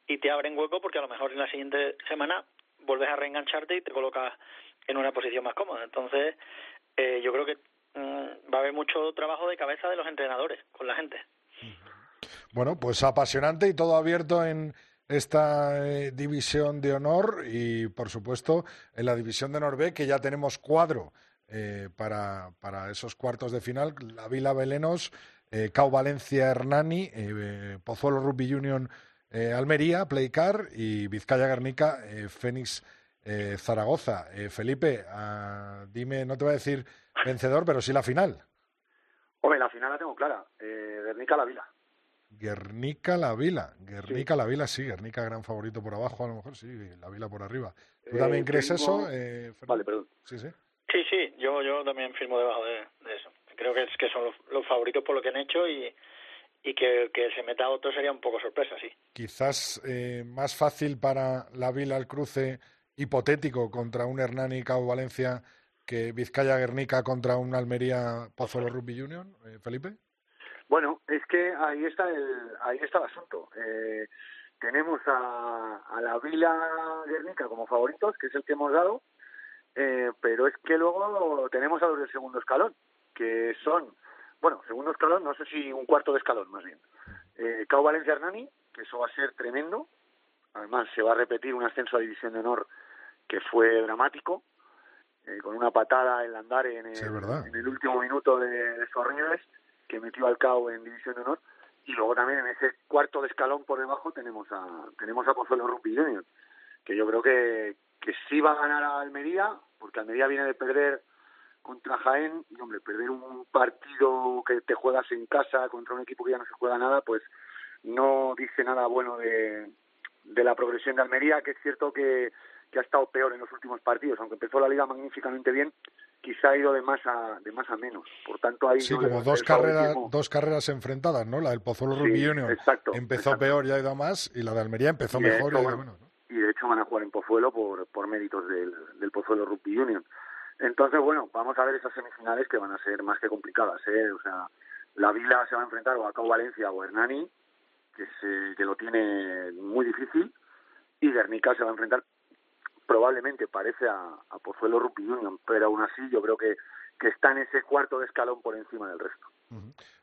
y te abren hueco porque a lo mejor en la siguiente semana vuelves a reengancharte y te colocas en una posición más cómoda. Entonces, eh, yo creo que mm, va a haber mucho trabajo de cabeza de los entrenadores con la gente. Bueno, pues apasionante y todo abierto en esta eh, división de honor y, por supuesto, en la división de honor B, que ya tenemos cuadro eh, para, para, esos cuartos de final. La Vila Belenos, eh, Cau Valencia Hernani, eh, Pozuelo Rugby Union Almería, Playcar y Vizcaya Guernica, Fénix Zaragoza. Felipe, ah, dime, no te voy a decir vencedor, pero sí la final. Hombre, la final la tengo clara. Guernica La Vila. Guernica La Vila. Guernica La Vila, sí. Guernica gran favorito por abajo, a lo mejor sí. La Vila por arriba. ¿Tú también crees eso? vale, perdón. Sí, sí. Sí, sí, yo, yo también firmo debajo de, eso. Creo que, es, que son los, favoritos por lo que han hecho y, y que, que se meta otro sería un poco sorpresa, sí. Quizás eh, más fácil para la Vila el cruce hipotético contra un Hernani Cabo Valencia que Vizcaya Guernica contra un Almería Pozuelo Rugby Union, eh, Felipe. Bueno, es que ahí está el, ahí está el asunto. Eh, tenemos a, a la Vila Guernica como favoritos, que es el que hemos dado, eh, pero es que luego tenemos a los del segundo escalón, que son, bueno, segundo escalón, no sé si un cuarto de escalón más bien. Eh, Cao Valencia Hernani, que eso va a ser tremendo. Además, se va a repetir un ascenso a División de Honor que fue dramático, eh, con una patada en Landare en el, en el último minuto de, de Sorribes, que metió al Cao en División de Honor. Y luego también en ese cuarto de escalón por debajo tenemos a tenemos a Pozuelo Rugby Union, que yo creo que, que sí va a ganar a Almería, porque Almería viene de perder contra Jaén, y hombre, perder un partido que te juegas en casa contra un equipo que ya no se juega nada, pues no dice nada bueno de, de la progresión de Almería, que es cierto que, que ha estado peor en los últimos partidos, aunque empezó la liga magníficamente bien, quizá ha ido de más a, de más a menos. Por tanto, hay sí, como dos carreras, dos carreras enfrentadas, ¿no? La del Pozuelo Rugby Union empezó peor y ha ido a más, y la de Almería empezó mejor y ha ido a menos. ¿no? Y de hecho van a jugar en Pozuelo por, por méritos del, del Pozuelo Rugby Union. Entonces, bueno, vamos a ver esas semifinales que van a ser más que complicadas. ¿eh? O sea, la Vila se va a enfrentar o a Cabo Valencia o a Hernani, que, se, que lo tiene muy difícil, y Guernica se va a enfrentar probablemente, parece, a, Pozuelo Rugby Union, pero aún así yo creo que, que está en ese cuarto de escalón por encima del resto.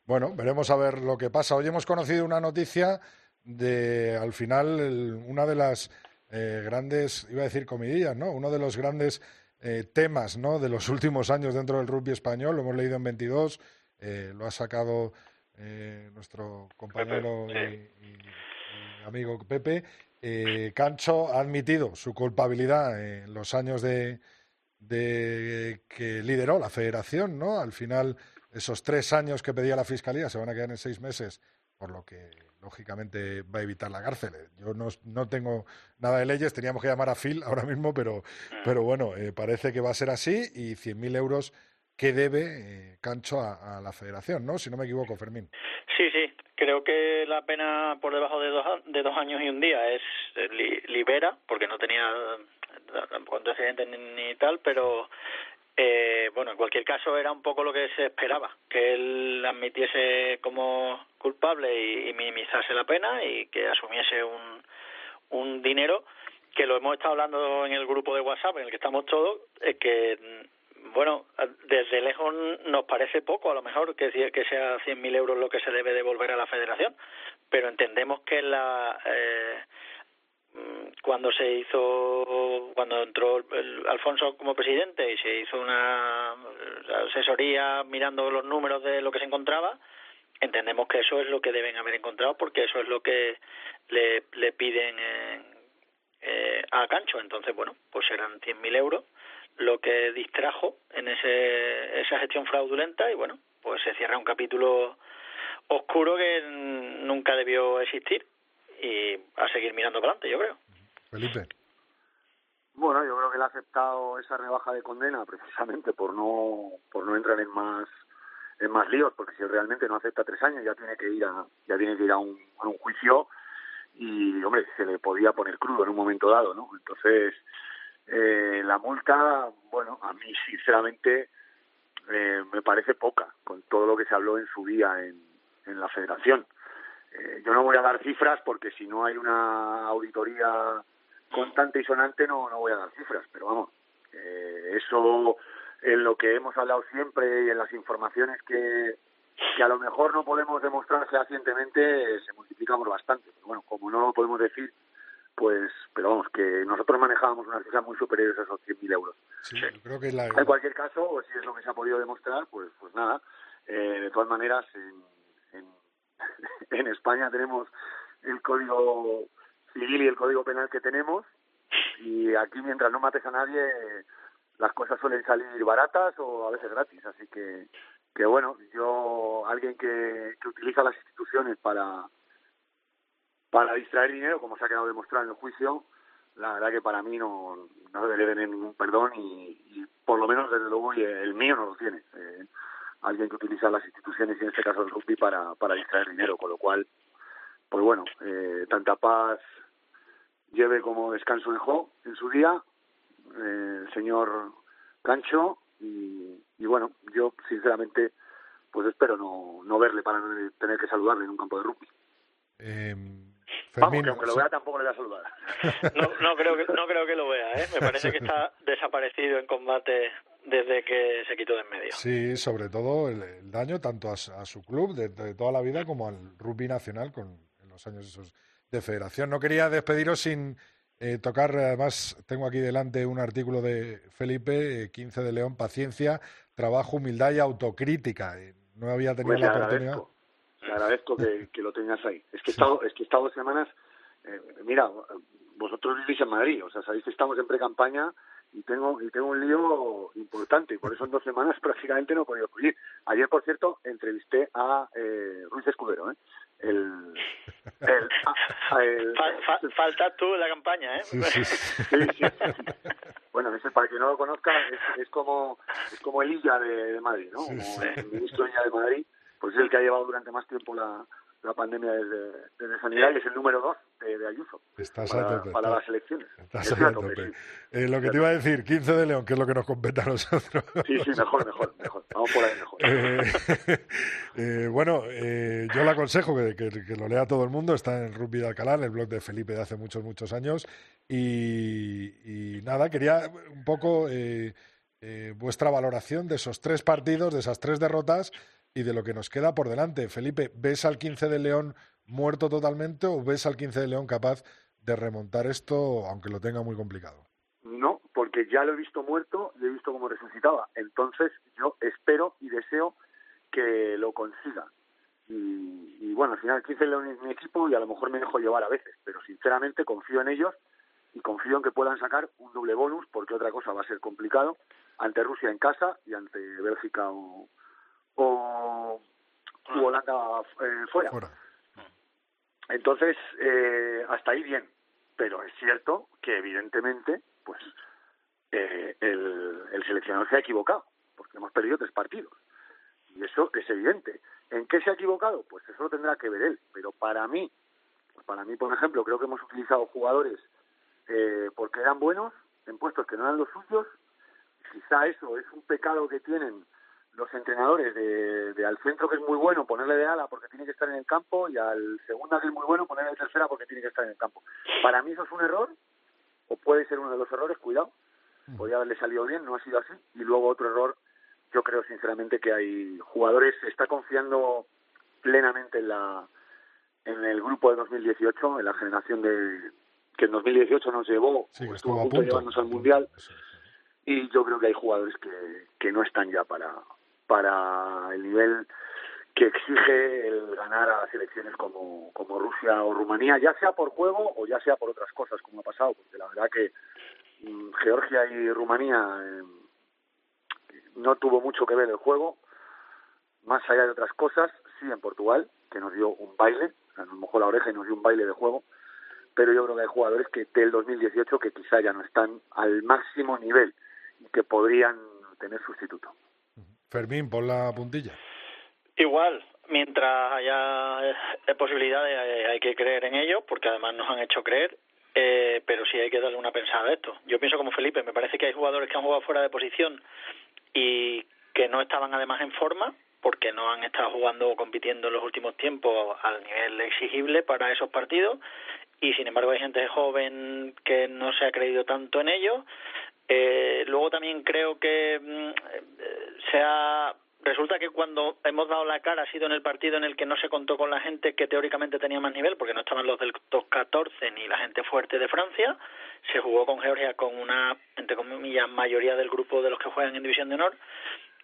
Bueno, veremos a ver lo que pasa. Hoy hemos conocido una noticia de, al final, una de las eh, grandes, iba a decir comidillas, ¿no? Uno de los grandes eh, temas, ¿no? De los últimos años dentro del rugby español, lo hemos leído en 22, eh, lo ha sacado nuestro compañero y, amigo Pepe. Cancho ha admitido su culpabilidad en los años de, de que lideró la federación, ¿no? Al final, esos tres años que pedía la fiscalía se van a quedar en seis meses, por lo que lógicamente va a evitar la cárcel. Yo no, no tengo nada de leyes, teníamos que llamar a Phil ahora mismo, pero, mm. pero bueno, eh, parece que va a ser así y 100.000 euros que debe eh, Cancho a, la federación, ¿no? Si no me equivoco, Fermín. Sí, sí. Creo que la pena por debajo de dos, de dos años y un día es eh, libera, porque no tenía tampoco antecedentes ni, ni tal, pero eh, bueno, en cualquier caso era un poco lo que se esperaba, que él admitiese como culpable y, minimizase la pena y que asumiese un, un dinero que lo hemos estado hablando en el grupo de WhatsApp en el que estamos todos, es que, bueno, desde lejos nos parece poco, a lo mejor que, que sea 100.000 euros lo que se debe devolver a la federación, pero entendemos que la... Eh, Mm, cuando se hizo, cuando entró el Alfonso como presidente y se hizo una asesoría mirando los números de lo que se encontraba, entendemos que eso es lo que deben haber encontrado porque eso es lo que le, le piden eh, a Cancho. Entonces, bueno, pues eran 100.000 euros lo que distrajo en ese, esa gestión fraudulenta y bueno, pues se cierra un capítulo oscuro que nunca debió existir y a seguir mirando para adelante, yo creo. Felipe. Bueno, yo creo que él ha aceptado esa rebaja de condena precisamente por no por no entrar en más en más líos, porque si él realmente no acepta tres años ya tiene que ir a ya tiene que ir a un, a un juicio y hombre se le podía poner crudo en un momento dado, ¿no? Entonces eh, la multa, bueno, a mí sinceramente eh, me parece poca con todo lo que se habló en su día en, en la Federación. Eh, yo no voy a dar cifras porque si no hay una auditoría constante y sonante no, no voy a dar cifras, pero vamos, eh, eso en lo que hemos hablado siempre y en las informaciones que, que a lo mejor no podemos demostrar fehacientemente se multiplica por bastante. Pero bueno, como no lo podemos decir, pues, pero vamos, que nosotros manejábamos unas cifras muy superiores a esos 100.000 euros. Sí, creo que la... En cualquier caso, si es lo que se ha podido demostrar, pues, pues nada. Eh, de todas maneras, en, en, España tenemos el código civil y el código penal que tenemos y aquí mientras no mates a nadie las cosas suelen salir baratas o a veces gratis así que que bueno yo alguien que, que utiliza las instituciones para para distraer dinero como se ha quedado demostrado en el juicio la verdad que para mí no no debería tener ningún perdón y, y por lo menos desde luego el mío no lo tiene. Eh, alguien que utiliza las instituciones y en este caso el rugby para para distraer dinero con lo cual pues bueno eh, tanta paz lleve como descanso dejó en su día eh, el señor Cancho y, y, bueno, yo sinceramente pues espero no, no verle para no tener que saludarle en un campo de rugby. Eh, Vamos, que aunque lo vea tampoco le voy a saludar. No, no, creo que, no creo que lo vea, ¿eh? Me parece que está desaparecido en combate desde que se quitó de en medio. Sí, sobre todo el, el daño tanto a, a su club de, de, toda la vida como al rugby nacional con en los años esos de federación. No quería despediros sin eh, tocar, además tengo aquí delante un artículo de Felipe, eh, 15 de León, paciencia, trabajo, humildad y autocrítica. Eh, no había tenido pues la oportunidad. Agradezco, le agradezco que, que, lo tengas ahí. Es que he estado, es que he estado dos semanas, eh, mira, vosotros vivís en Madrid, o sea, sabéis que estamos en pre-campaña y tengo y tengo un lío importante y por eso en dos semanas prácticamente no he podido fluir. Ayer, por cierto, entrevisté a eh, Ruiz Escudero, ¿eh? el, el, a, el fal, fal, faltas tú en la campaña, ¿eh? Sí, sí. sí, sí, sí. Bueno, ese, para que no lo conozca, es, es como es como el Illa de, de Madrid, ¿no? Como el ministro Illa de Madrid, pues es el que ha llevado durante más tiempo la, la pandemia desde, desde Sanidad y es el número dos de, de Ayuso Estás para, a tope, para estás, las elecciones. Estás a tope. Eh, lo que te iba a decir, 15 de León, que es lo que nos compete a nosotros. Sí, sí, mejor, mejor, mejor. Vamos por ahí mejor. Eh, eh, bueno, eh, yo le aconsejo que, que, que, lo lea todo el mundo. Está en Rugby de Alcalá, en el blog de Felipe de hace muchos, muchos años. Y, y nada, quería un poco eh, vuestra valoración de esos tres partidos, de esas tres derrotas y de lo que nos queda por delante. Felipe, ¿ves al 15 de León muerto totalmente o ves al 15 de León capaz de remontar esto, aunque lo tenga muy complicado? No, porque ya lo he visto muerto y he visto cómo resucitaba. Entonces yo espero y deseo que lo consiga. Y, y bueno, al final el 15 de León es mi equipo y a lo mejor me dejo llevar a veces, pero sinceramente confío en ellos y confío en que puedan sacar un doble bonus porque otra cosa va a ser complicado ante Rusia en casa y ante Bélgica o, o u Holanda eh, fuera. fuera. Entonces, eh, hasta ahí bien, pero es cierto que evidentemente, pues, eh, el, el seleccionador se ha equivocado, porque hemos perdido tres partidos. Y eso es evidente. ¿En qué se ha equivocado? Pues eso lo tendrá que ver él. Pero para mí, pues para mí, por ejemplo, creo que hemos utilizado jugadores eh, porque eran buenos, en puestos que no eran los suyos. Quizá eso es un pecado que tienen los entrenadores de, de, al centro que es muy bueno ponerle de ala porque tiene que estar en el campo y al segunda que es muy bueno ponerle de tercera porque tiene que estar en el campo. Para mí eso es un error o puede ser uno de los errores, cuidado. Podría haberle salido bien, no ha sido así. Y luego otro error, yo creo sinceramente que hay jugadores, se está confiando plenamente en la en el grupo de 2018, en la generación de que en 2018 nos llevó, sí, estuvo a punto de llevarnos al Mundial. Sí, sí. Y yo creo que hay jugadores que, que no están ya para, para el nivel que exige el ganar a selecciones como, como Rusia o Rumanía, ya sea por juego o ya sea por otras cosas, como ha pasado, porque la verdad que mmm, Georgia y Rumanía eh, no tuvo mucho que ver el juego. más allá de otras cosas, sí en Portugal, que nos dio un baile, nos mojó la oreja y nos dio un baile de juego, pero yo creo que hay jugadores que del 2018 que quizá ya no están al máximo nivel y que podrían tener sustituto. Fermín, pon la puntilla. Igual, mientras haya eh, posibilidades eh, hay que creer en ellos, porque además nos han hecho creer, eh, pero sí hay que darle una pensada a esto. Yo pienso como Felipe, me parece que hay jugadores que han jugado fuera de posición y que no estaban además en forma, porque no han estado jugando o compitiendo en los últimos tiempos al nivel exigible para esos partidos y sin embargo hay gente joven que no se ha creído tanto en ello. Eh, luego también creo que mm, eh, se ha resulta que cuando hemos dado la cara ha sido en el partido en el que no se contó con la gente que teóricamente tenía más nivel, porque no estaban los del top 14 ni la gente fuerte de Francia. Se jugó con Georgia con una, entre comillas, mayoría del grupo de los que juegan en División de Honor.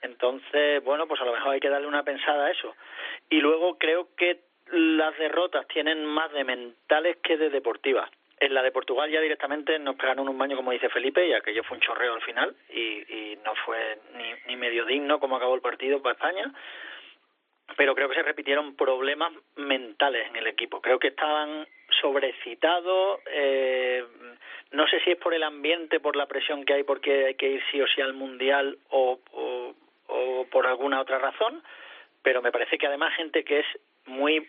Entonces, bueno, pues a lo mejor hay que darle una pensada a eso. Y luego creo que las derrotas tienen más de mentales que de deportivas. En la de Portugal ya directamente nos pegaron un baño, como dice Felipe, y aquello fue un chorreo al final y, y no fue ni, medio digno como acabó el partido para España. Pero creo que se repitieron problemas mentales en el equipo. Creo que estaban sobrecitados. Eh, no sé si es por el ambiente, por la presión que hay, porque hay que ir sí o sí al mundial o, o por alguna otra razón. Pero me parece que además gente que es muy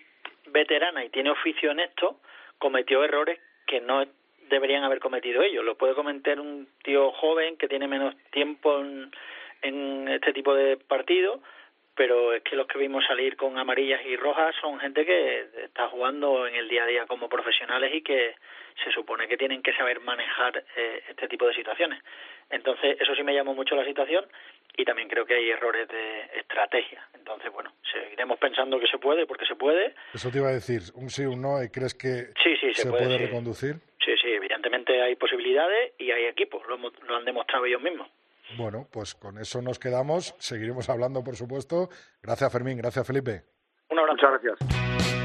veterana y tiene oficio en esto, cometió errores que no deberían haber cometido ellos. Lo puede cometer un tío joven que tiene menos tiempo en, en este tipo de partidos, pero es que los que vimos salir con amarillas y rojas son gente que está jugando en el día a día como profesionales y que se supone que tienen que saber manejar eh, este tipo de situaciones. Entonces, eso sí me llamó mucho la situación y también creo que hay errores de estrategia. Entonces, bueno, seguiremos pensando que se puede porque se puede. Eso te iba a decir, un sí un no, ¿crees que sí, sí, se, puede, reconducir? Sí, sí, evidentemente hay posibilidades y hay equipos, lo, lo han demostrado ellos mismos. Bueno, pues con eso nos quedamos. Seguiremos hablando, por supuesto. Gracias, Fermín. Gracias, Felipe. Un abrazo. Muchas gracias.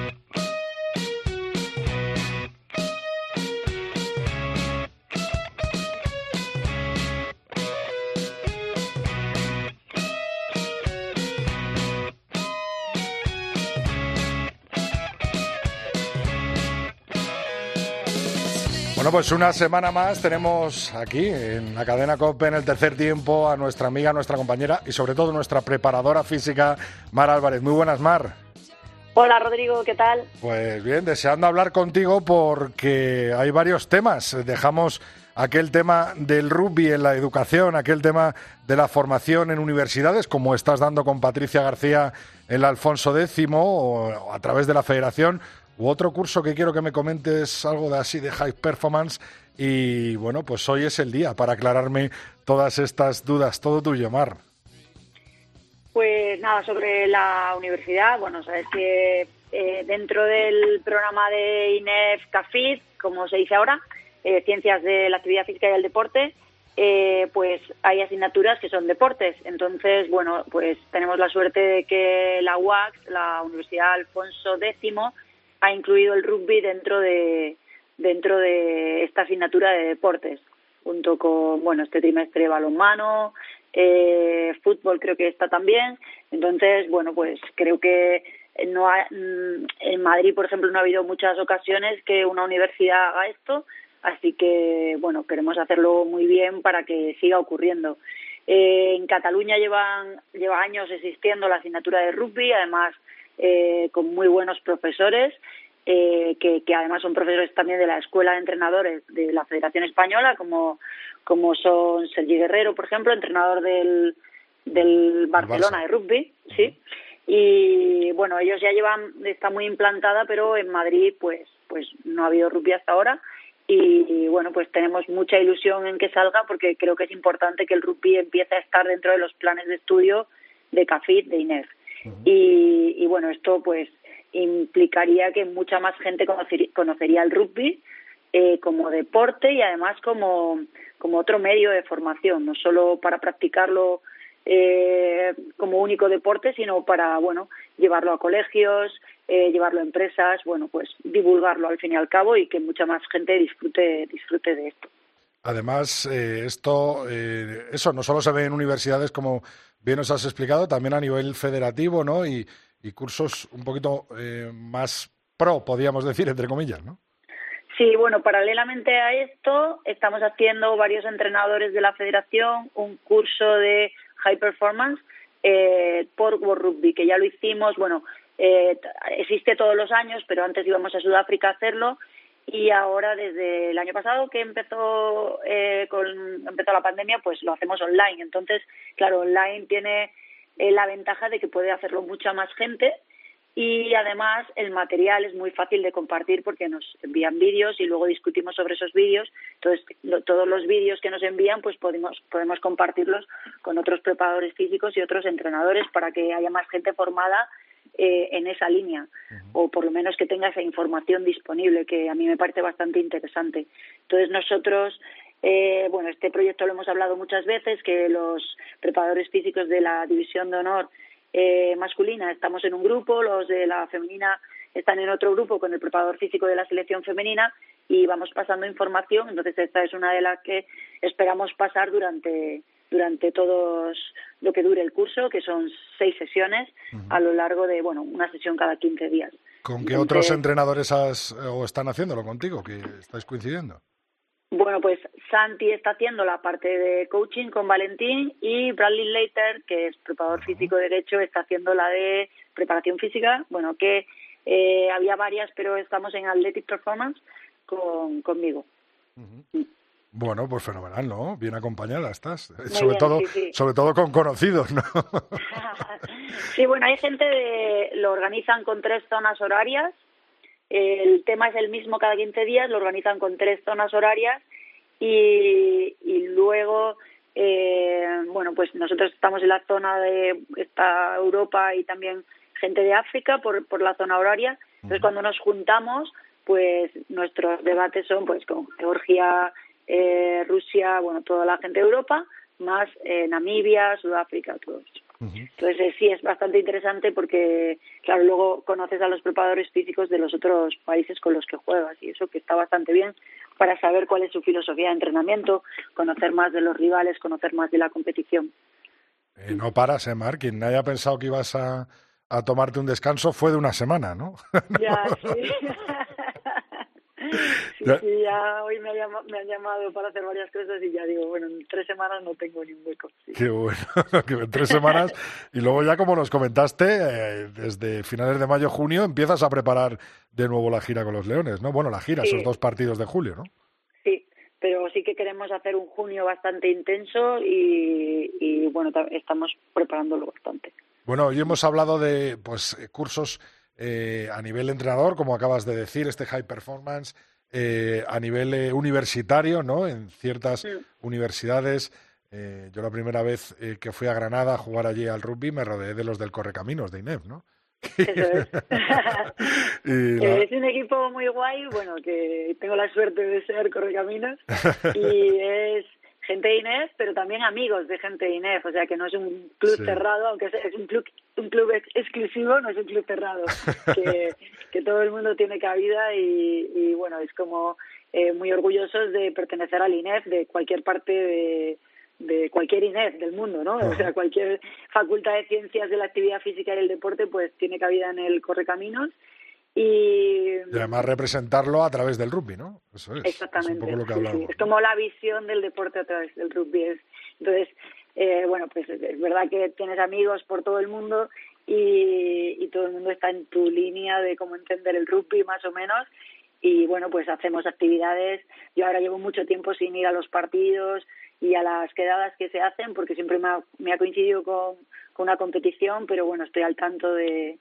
Bueno, pues una semana más tenemos aquí en la cadena COPE en el tercer tiempo a nuestra amiga, nuestra compañera y sobre todo nuestra preparadora física, Mar Álvarez. Muy buenas, Mar. Hola Rodrigo, ¿qué tal? Pues bien, deseando hablar contigo porque hay varios temas. Dejamos aquel tema del rugby en la educación, aquel tema de la formación en universidades, como estás dando con Patricia García en la Alfonso X o a través de la Federación u otro curso que quiero que me comentes algo de así de high performance y bueno, pues hoy es el día para aclararme todas estas dudas. Todo tuyo, Mar. Pues nada, sobre la universidad, bueno, sabes que eh, dentro del programa de INEF CAFID, como se dice ahora, eh, Ciencias de la Actividad Física y el Deporte, eh, pues hay asignaturas que son deportes. Entonces, bueno, pues tenemos la suerte de que la UAC, la Universidad Alfonso X, ha incluido el rugby dentro de dentro de esta asignatura de deportes junto con bueno este trimestre balonmano eh, fútbol creo que está también. Entonces bueno pues creo que no mm, en Madrid por ejemplo no ha habido muchas ocasiones que una universidad haga esto así que bueno queremos hacerlo muy bien para que siga ocurriendo. Eh, en Cataluña llevan lleva años existiendo la asignatura de rugby además eh, con muy buenos profesores, eh, que, que, además son profesores también de la Escuela de Entrenadores de la Federación Española, como, como son Sergi Guerrero, por ejemplo, entrenador del, del Barcelona de rugby, sí. Y bueno, ellos ya llevan, está muy implantada, pero en Madrid pues, pues no ha habido rugby hasta ahora. Y bueno, pues tenemos mucha ilusión en que salga porque creo que es importante que el rugby empiece a estar dentro de los planes de estudio de CAFID, de INEF y, y, bueno, esto pues implicaría que mucha más gente conocería el rugby eh, como deporte y además como, como otro medio de formación, no solo para practicarlo eh, como único deporte, sino para, bueno, llevarlo a colegios, eh, llevarlo a empresas, bueno, pues divulgarlo al fin y al cabo y que mucha más gente disfrute, disfrute de esto. Además, eh, esto, eh, eso no solo se ve en universidades como bien nos has explicado, también a nivel federativo, ¿no? Y, cursos un poquito eh, más pro, podríamos decir, entre comillas, ¿no? Sí, bueno, paralelamente a esto, estamos haciendo varios entrenadores de la federación un curso de high performance eh, por World Rugby, que ya lo hicimos, bueno, eh, existe todos los años, pero antes íbamos a Sudáfrica a hacerlo y ahora desde el año pasado que empezó eh, con empezó la pandemia pues lo hacemos online. Entonces claro online tiene eh, la ventaja de que puede hacerlo mucha más gente y además el material es muy fácil de compartir porque nos envían vídeos y luego discutimos sobre esos vídeos. Entonces todos los vídeos que nos envían pues podemos podemos compartirlos con otros preparadores físicos y otros entrenadores para que haya más gente formada eh, en esa línea o por lo menos que tenga esa información disponible que a mí me parece bastante interesante. Entonces nosotros eh, bueno, este proyecto lo hemos hablado muchas veces, que los preparadores físicos de la división de honor eh, masculina estamos en un grupo, los de la femenina están en otro grupo con el preparador físico de la selección femenina y vamos pasando información. Entonces esta es una de las que esperamos pasar durante durante todos lo que dure el curso, que son seis sesiones a lo largo de, bueno, una sesión cada 15 días. ¿Con qué otros entrenadores has, o están haciéndolo contigo, que estáis coincidiendo? Bueno, pues Santi está haciendo la parte de coaching con Valentín y Bradley Later, que es preparador físico derecho, está haciendo la de preparación física. Bueno, que eh, había varias, pero estamos en Athletic Performance con, conmigo. Bueno, pues fenomenal, ¿no? Bien acompañada estás. sobre todo, sobre todo con conocidos, ¿no? sí, bueno, hay gente de, lo organizan con tres zonas horarias. El tema es el mismo cada 15 días, lo organizan con tres zonas horarias y, y luego, eh, bueno, pues nosotros estamos en la zona de esta Europa y también gente de África por, por la zona horaria. Entonces, cuando nos juntamos, pues nuestros debates son pues con Georgia, eh, Rusia, bueno, toda la gente de Europa, más eh, Namibia, Sudáfrica, todos. Entonces eh, sí es bastante interesante porque, claro, luego conoces a los preparadores físicos de los otros países con los que juegas y eso que está bastante bien para saber cuál es su filosofía de entrenamiento, conocer más de los rivales, conocer más de la competición. no paras, ¿eh, Mar? Quien haya pensado que ibas a, a tomarte un descanso fue de una semana, ¿no? Ya, sí. Sí, sí, ya hoy me, han llamado para hacer varias cosas y ya digo, bueno, en tres semanas no tengo ni un hueco. Qué bueno, en tres semanas. y luego ya como nos comentaste, eh, desde finales de mayo, junio, empiezas a preparar de nuevo la gira con los Leones, ¿no? Bueno, la gira, esos dos partidos de julio, ¿no? Sí, pero sí que queremos hacer un junio bastante intenso y, y bueno, estamos preparándolo bastante. Bueno, hoy hemos hablado de pues cursos eh, a nivel entrenador, como acabas de decir, este high performance, eh, a nivel eh, universitario, ¿no? En ciertas universidades. yo la primera vez que fui a Granada a jugar allí al rugby me rodeé de los del Correcaminos, de INEF, ¿no? es. Es un equipo muy guay, bueno, que tengo la suerte de ser Correcaminos y es gente de INEF, pero también amigos de gente de INEF, o sea que no es un club cerrado, aunque es un club, un club exclusivo, no es un club cerrado, que, que todo el mundo tiene cabida y, y bueno, es como eh, muy orgullosos de pertenecer al INEF de cualquier parte de, de cualquier INEF del mundo, ¿no? O sea, cualquier facultad de ciencias de la actividad física y el deporte pues tiene cabida en el Correcaminos y, además representarlo a través del rugby, ¿no? Eso es. Exactamente. Es, un poco lo que es como la visión del deporte a través del rugby. Es, entonces, eh, bueno, pues es verdad que tienes amigos por todo el mundo y, y todo el mundo está en tu línea de cómo entender el rugby más o menos y bueno, pues hacemos actividades. Yo ahora llevo mucho tiempo sin ir a los partidos y a las quedadas que se hacen porque siempre me ha, me ha coincidido con, con una competición, pero bueno, estoy al tanto de,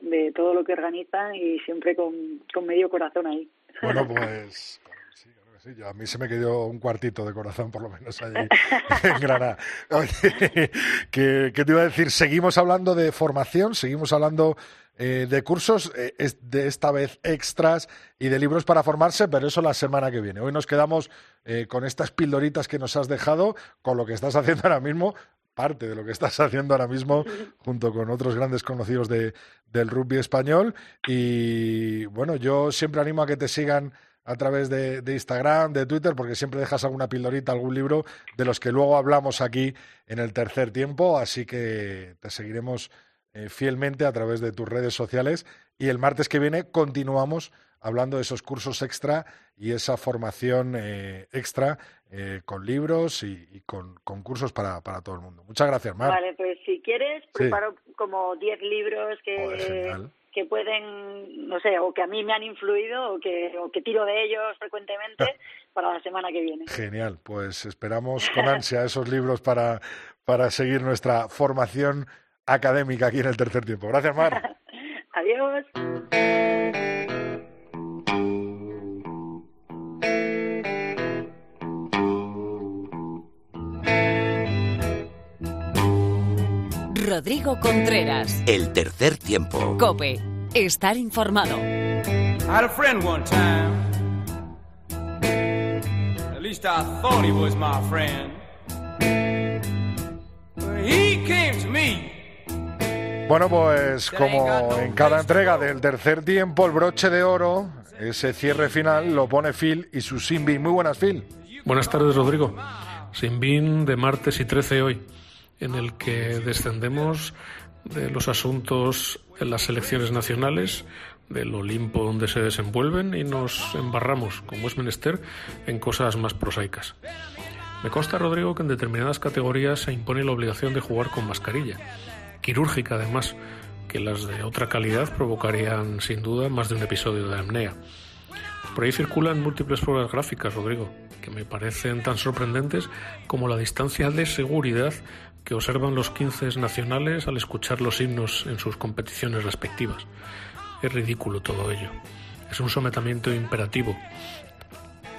de todo lo que organizan y siempre con, con medio corazón ahí. Bueno, pues sí, sí. a mí se me quedó un cuartito de corazón, por lo menos, allí en Granada. Oye, ¿qué, te iba a decir? Seguimos hablando de formación, seguimos hablando eh, de cursos, eh, de esta vez extras y de libros para formarse, pero eso la semana que viene. Hoy nos quedamos eh, con estas pildoritas que nos has dejado, con lo que estás haciendo ahora mismo, parte de lo que estás haciendo ahora mismo junto con otros grandes conocidos de, del rugby español. Y bueno, yo siempre animo a que te sigan a través de, Instagram, de Twitter, porque siempre dejas alguna pildorita, algún libro de los que luego hablamos aquí en el tercer tiempo. Así que te seguiremos eh, fielmente a través de tus redes sociales. Y el martes que viene continuamos hablando de esos cursos extra y esa formación eh, extra eh, con libros y, con, cursos para, para, todo el mundo. Muchas gracias, Mar. Vale, pues si quieres, preparo como 10 libros que, que pueden, no sé, o que a mí me han influido o que, o que tiro de ellos frecuentemente para la semana que viene. Genial, pues esperamos con ansia esos libros para, para seguir nuestra formación académica aquí en el tercer tiempo. Gracias, Mar. Adiós. Rodrigo Contreras. El tercer tiempo. Cope. Estar informado. I had a friend one time. At least I thought he was my friend. he came to me. Bueno, pues como en cada entrega del tercer tiempo, el broche de oro, ese cierre final, lo pone Phil y su Simbin. Muy buenas, Phil. Buenas tardes, Rodrigo. Simbin de martes y 13 hoy, en el que descendemos de los asuntos en las elecciones nacionales, del Olimpo donde se desenvuelven y nos embarramos, como es menester, en cosas más prosaicas. Me consta, Rodrigo, que en determinadas categorías se impone la obligación de jugar con mascarilla quirúrgica además, que las de otra calidad provocarían sin duda más de un episodio de apnea. Por ahí circulan múltiples pruebas gráficas, Rodrigo, que me parecen tan sorprendentes como la distancia de seguridad que observan los 15 nacionales al escuchar los himnos en sus competiciones respectivas. Es ridículo todo ello. Es un sometimiento imperativo.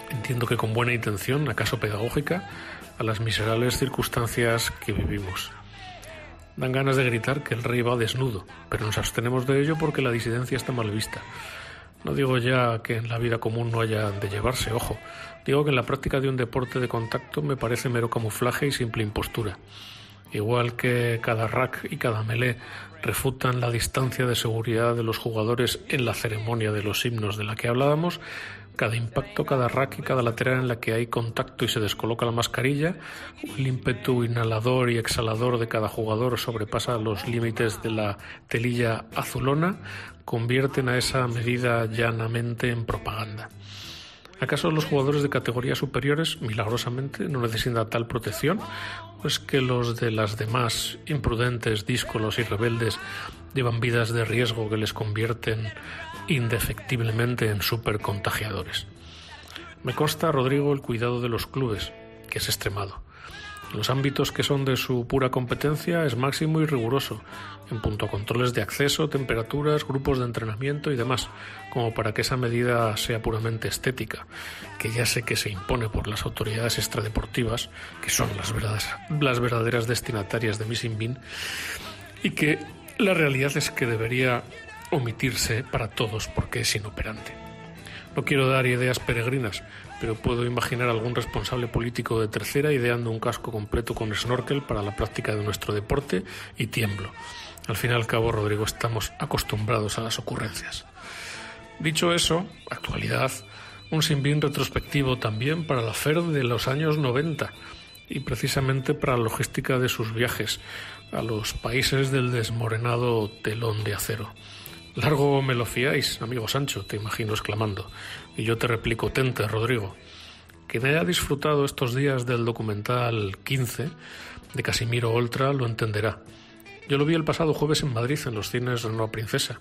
Entiendo que con buena intención, acaso pedagógica, a las miserables circunstancias que vivimos. Dan ganas de gritar que el rey va desnudo, pero nos abstenemos de ello porque la disidencia está mal vista. No digo ya que en la vida común no haya de llevarse, ojo. Digo que en la práctica de un deporte de contacto me parece mero camuflaje y simple impostura. Igual que cada rack y cada melé refutan la distancia de seguridad de los jugadores en la ceremonia de los himnos de la que hablábamos, cada impacto, cada rack y cada lateral en la que hay contacto y se descoloca la mascarilla, el ímpetu inhalador y exhalador de cada jugador sobrepasa los límites de la telilla azulona, convierten a esa medida llanamente en propaganda. ¿Acaso los jugadores de categorías superiores, milagrosamente, no necesitan tal protección? ¿O es que los de las demás, imprudentes, díscolos y rebeldes, llevan vidas de riesgo que les convierten indefectiblemente en supercontagiadores. Me consta, Rodrigo, el cuidado de los clubes, que es extremado. Los ámbitos que son de su pura competencia es máximo y riguroso, en punto a controles de acceso, temperaturas, grupos de entrenamiento y demás, como para que esa medida sea puramente estética, que ya sé que se impone por las autoridades extradeportivas, que son las verdaderas, las verdaderas destinatarias de Missing Bean, y que la realidad es que debería omitirse para todos porque es inoperante. No quiero dar ideas peregrinas, pero puedo imaginar algún responsable político de tercera ideando un casco completo con snorkel para la práctica de nuestro deporte y tiemblo. Al fin y al cabo, Rodrigo, estamos acostumbrados a las ocurrencias. Dicho eso, actualidad, un sinbín retrospectivo también para la FER de los años 90 y precisamente para la logística de sus viajes a los países del desmorenado telón de acero. Largo me lo fiáis, amigo Sancho, te imagino exclamando. Y yo te replico, tente, Rodrigo. Quien haya disfrutado estos días del documental 15 de Casimiro Oltra lo entenderá. Yo lo vi el pasado jueves en Madrid, en los cines de Nueva Princesa,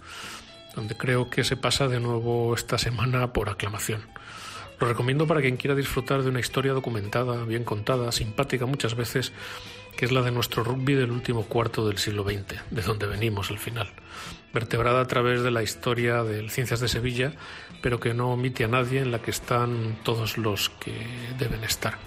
donde creo que se pasa de nuevo esta semana por aclamación. Lo recomiendo para quien quiera disfrutar de una historia documentada, bien contada, simpática muchas veces, que es la de nuestro rugby del último cuarto del siglo XX, de donde venimos al final vertebrada a través de la historia de Ciencias de Sevilla, pero que no omite a nadie, en la que están todos los que deben estar.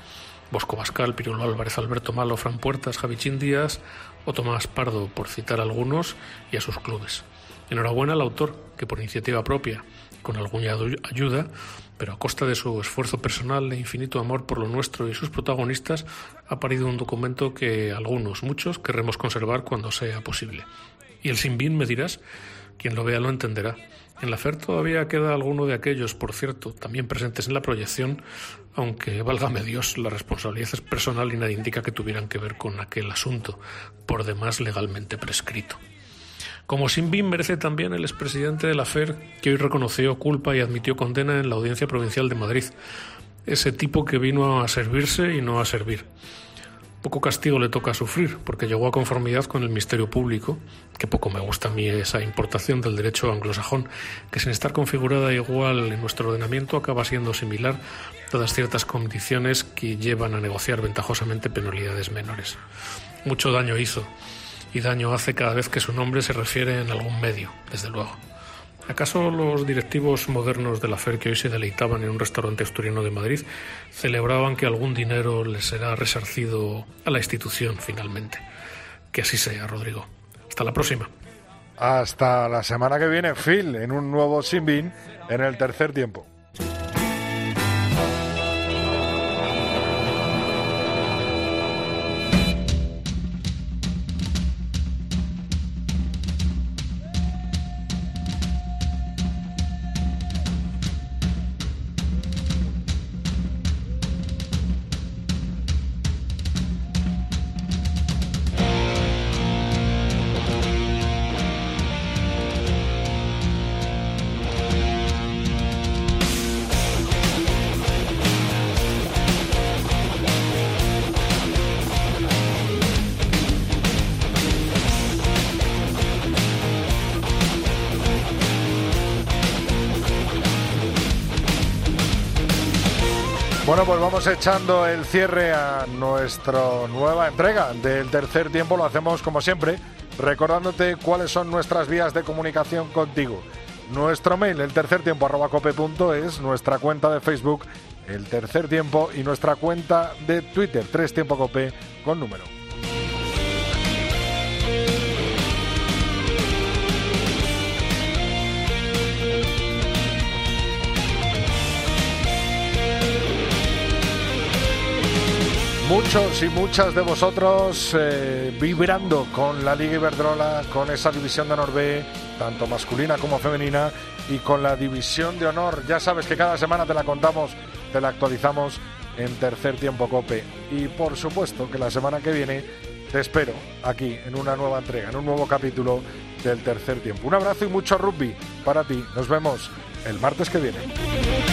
Bosco Bascal, Pirulo Álvarez, Alberto Malo, Fran Puertas, Javichín Díaz o Tomás Pardo, por citar algunos, y a sus clubes. Enhorabuena al autor, que por iniciativa propia, con alguna ayuda, pero a costa de su esfuerzo personal e infinito amor por lo nuestro y sus protagonistas, ha parido un documento que algunos, muchos, querremos conservar cuando sea posible. Y el sin me dirás, quien lo vea lo entenderá. En la FER todavía queda alguno de aquellos, por cierto, también presentes en la proyección, aunque válgame Dios, la responsabilidad es personal y nadie indica que tuvieran que ver con aquel asunto, por demás legalmente prescrito. Como Sinbin merece también el expresidente de la FER, que hoy reconoció culpa y admitió condena en la Audiencia Provincial de Madrid. Ese tipo que vino a servirse y no a servir. Poco castigo le toca sufrir, porque llegó a conformidad con el misterio público, que poco me gusta a mí esa importación del derecho anglosajón, que sin estar configurada igual en nuestro ordenamiento acaba siendo similar, dadas ciertas condiciones que llevan a negociar ventajosamente penalidades menores. Mucho daño hizo, y daño hace cada vez que su nombre se refiere en algún medio, desde luego. ¿Acaso los directivos modernos de la FER que hoy se deleitaban en un restaurante asturiano de Madrid celebraban que algún dinero les será resarcido a la institución finalmente? Que así sea, Rodrigo. Hasta la próxima. Hasta la semana que viene, Phil, en un nuevo Simbin en el tercer tiempo. Bueno, pues vamos echando el cierre a nuestra nueva entrega del tercer tiempo. Lo hacemos como siempre, recordándote cuáles son nuestras vías de comunicación contigo. Nuestro mail, el tercer tiempo arroba es nuestra cuenta de Facebook, el tercer tiempo, y nuestra cuenta de Twitter, tres tiempo cope con número. Muchos y muchas de vosotros eh, vibrando con la Liga Iberdrola, con esa división de honor B, tanto masculina como femenina, y con la división de honor. Ya sabes que cada semana te la contamos, te la actualizamos en tercer tiempo cope. Y por supuesto que la semana que viene te espero aquí en una nueva entrega, en un nuevo capítulo del tercer tiempo. Un abrazo y mucho rugby para ti. Nos vemos el martes que viene.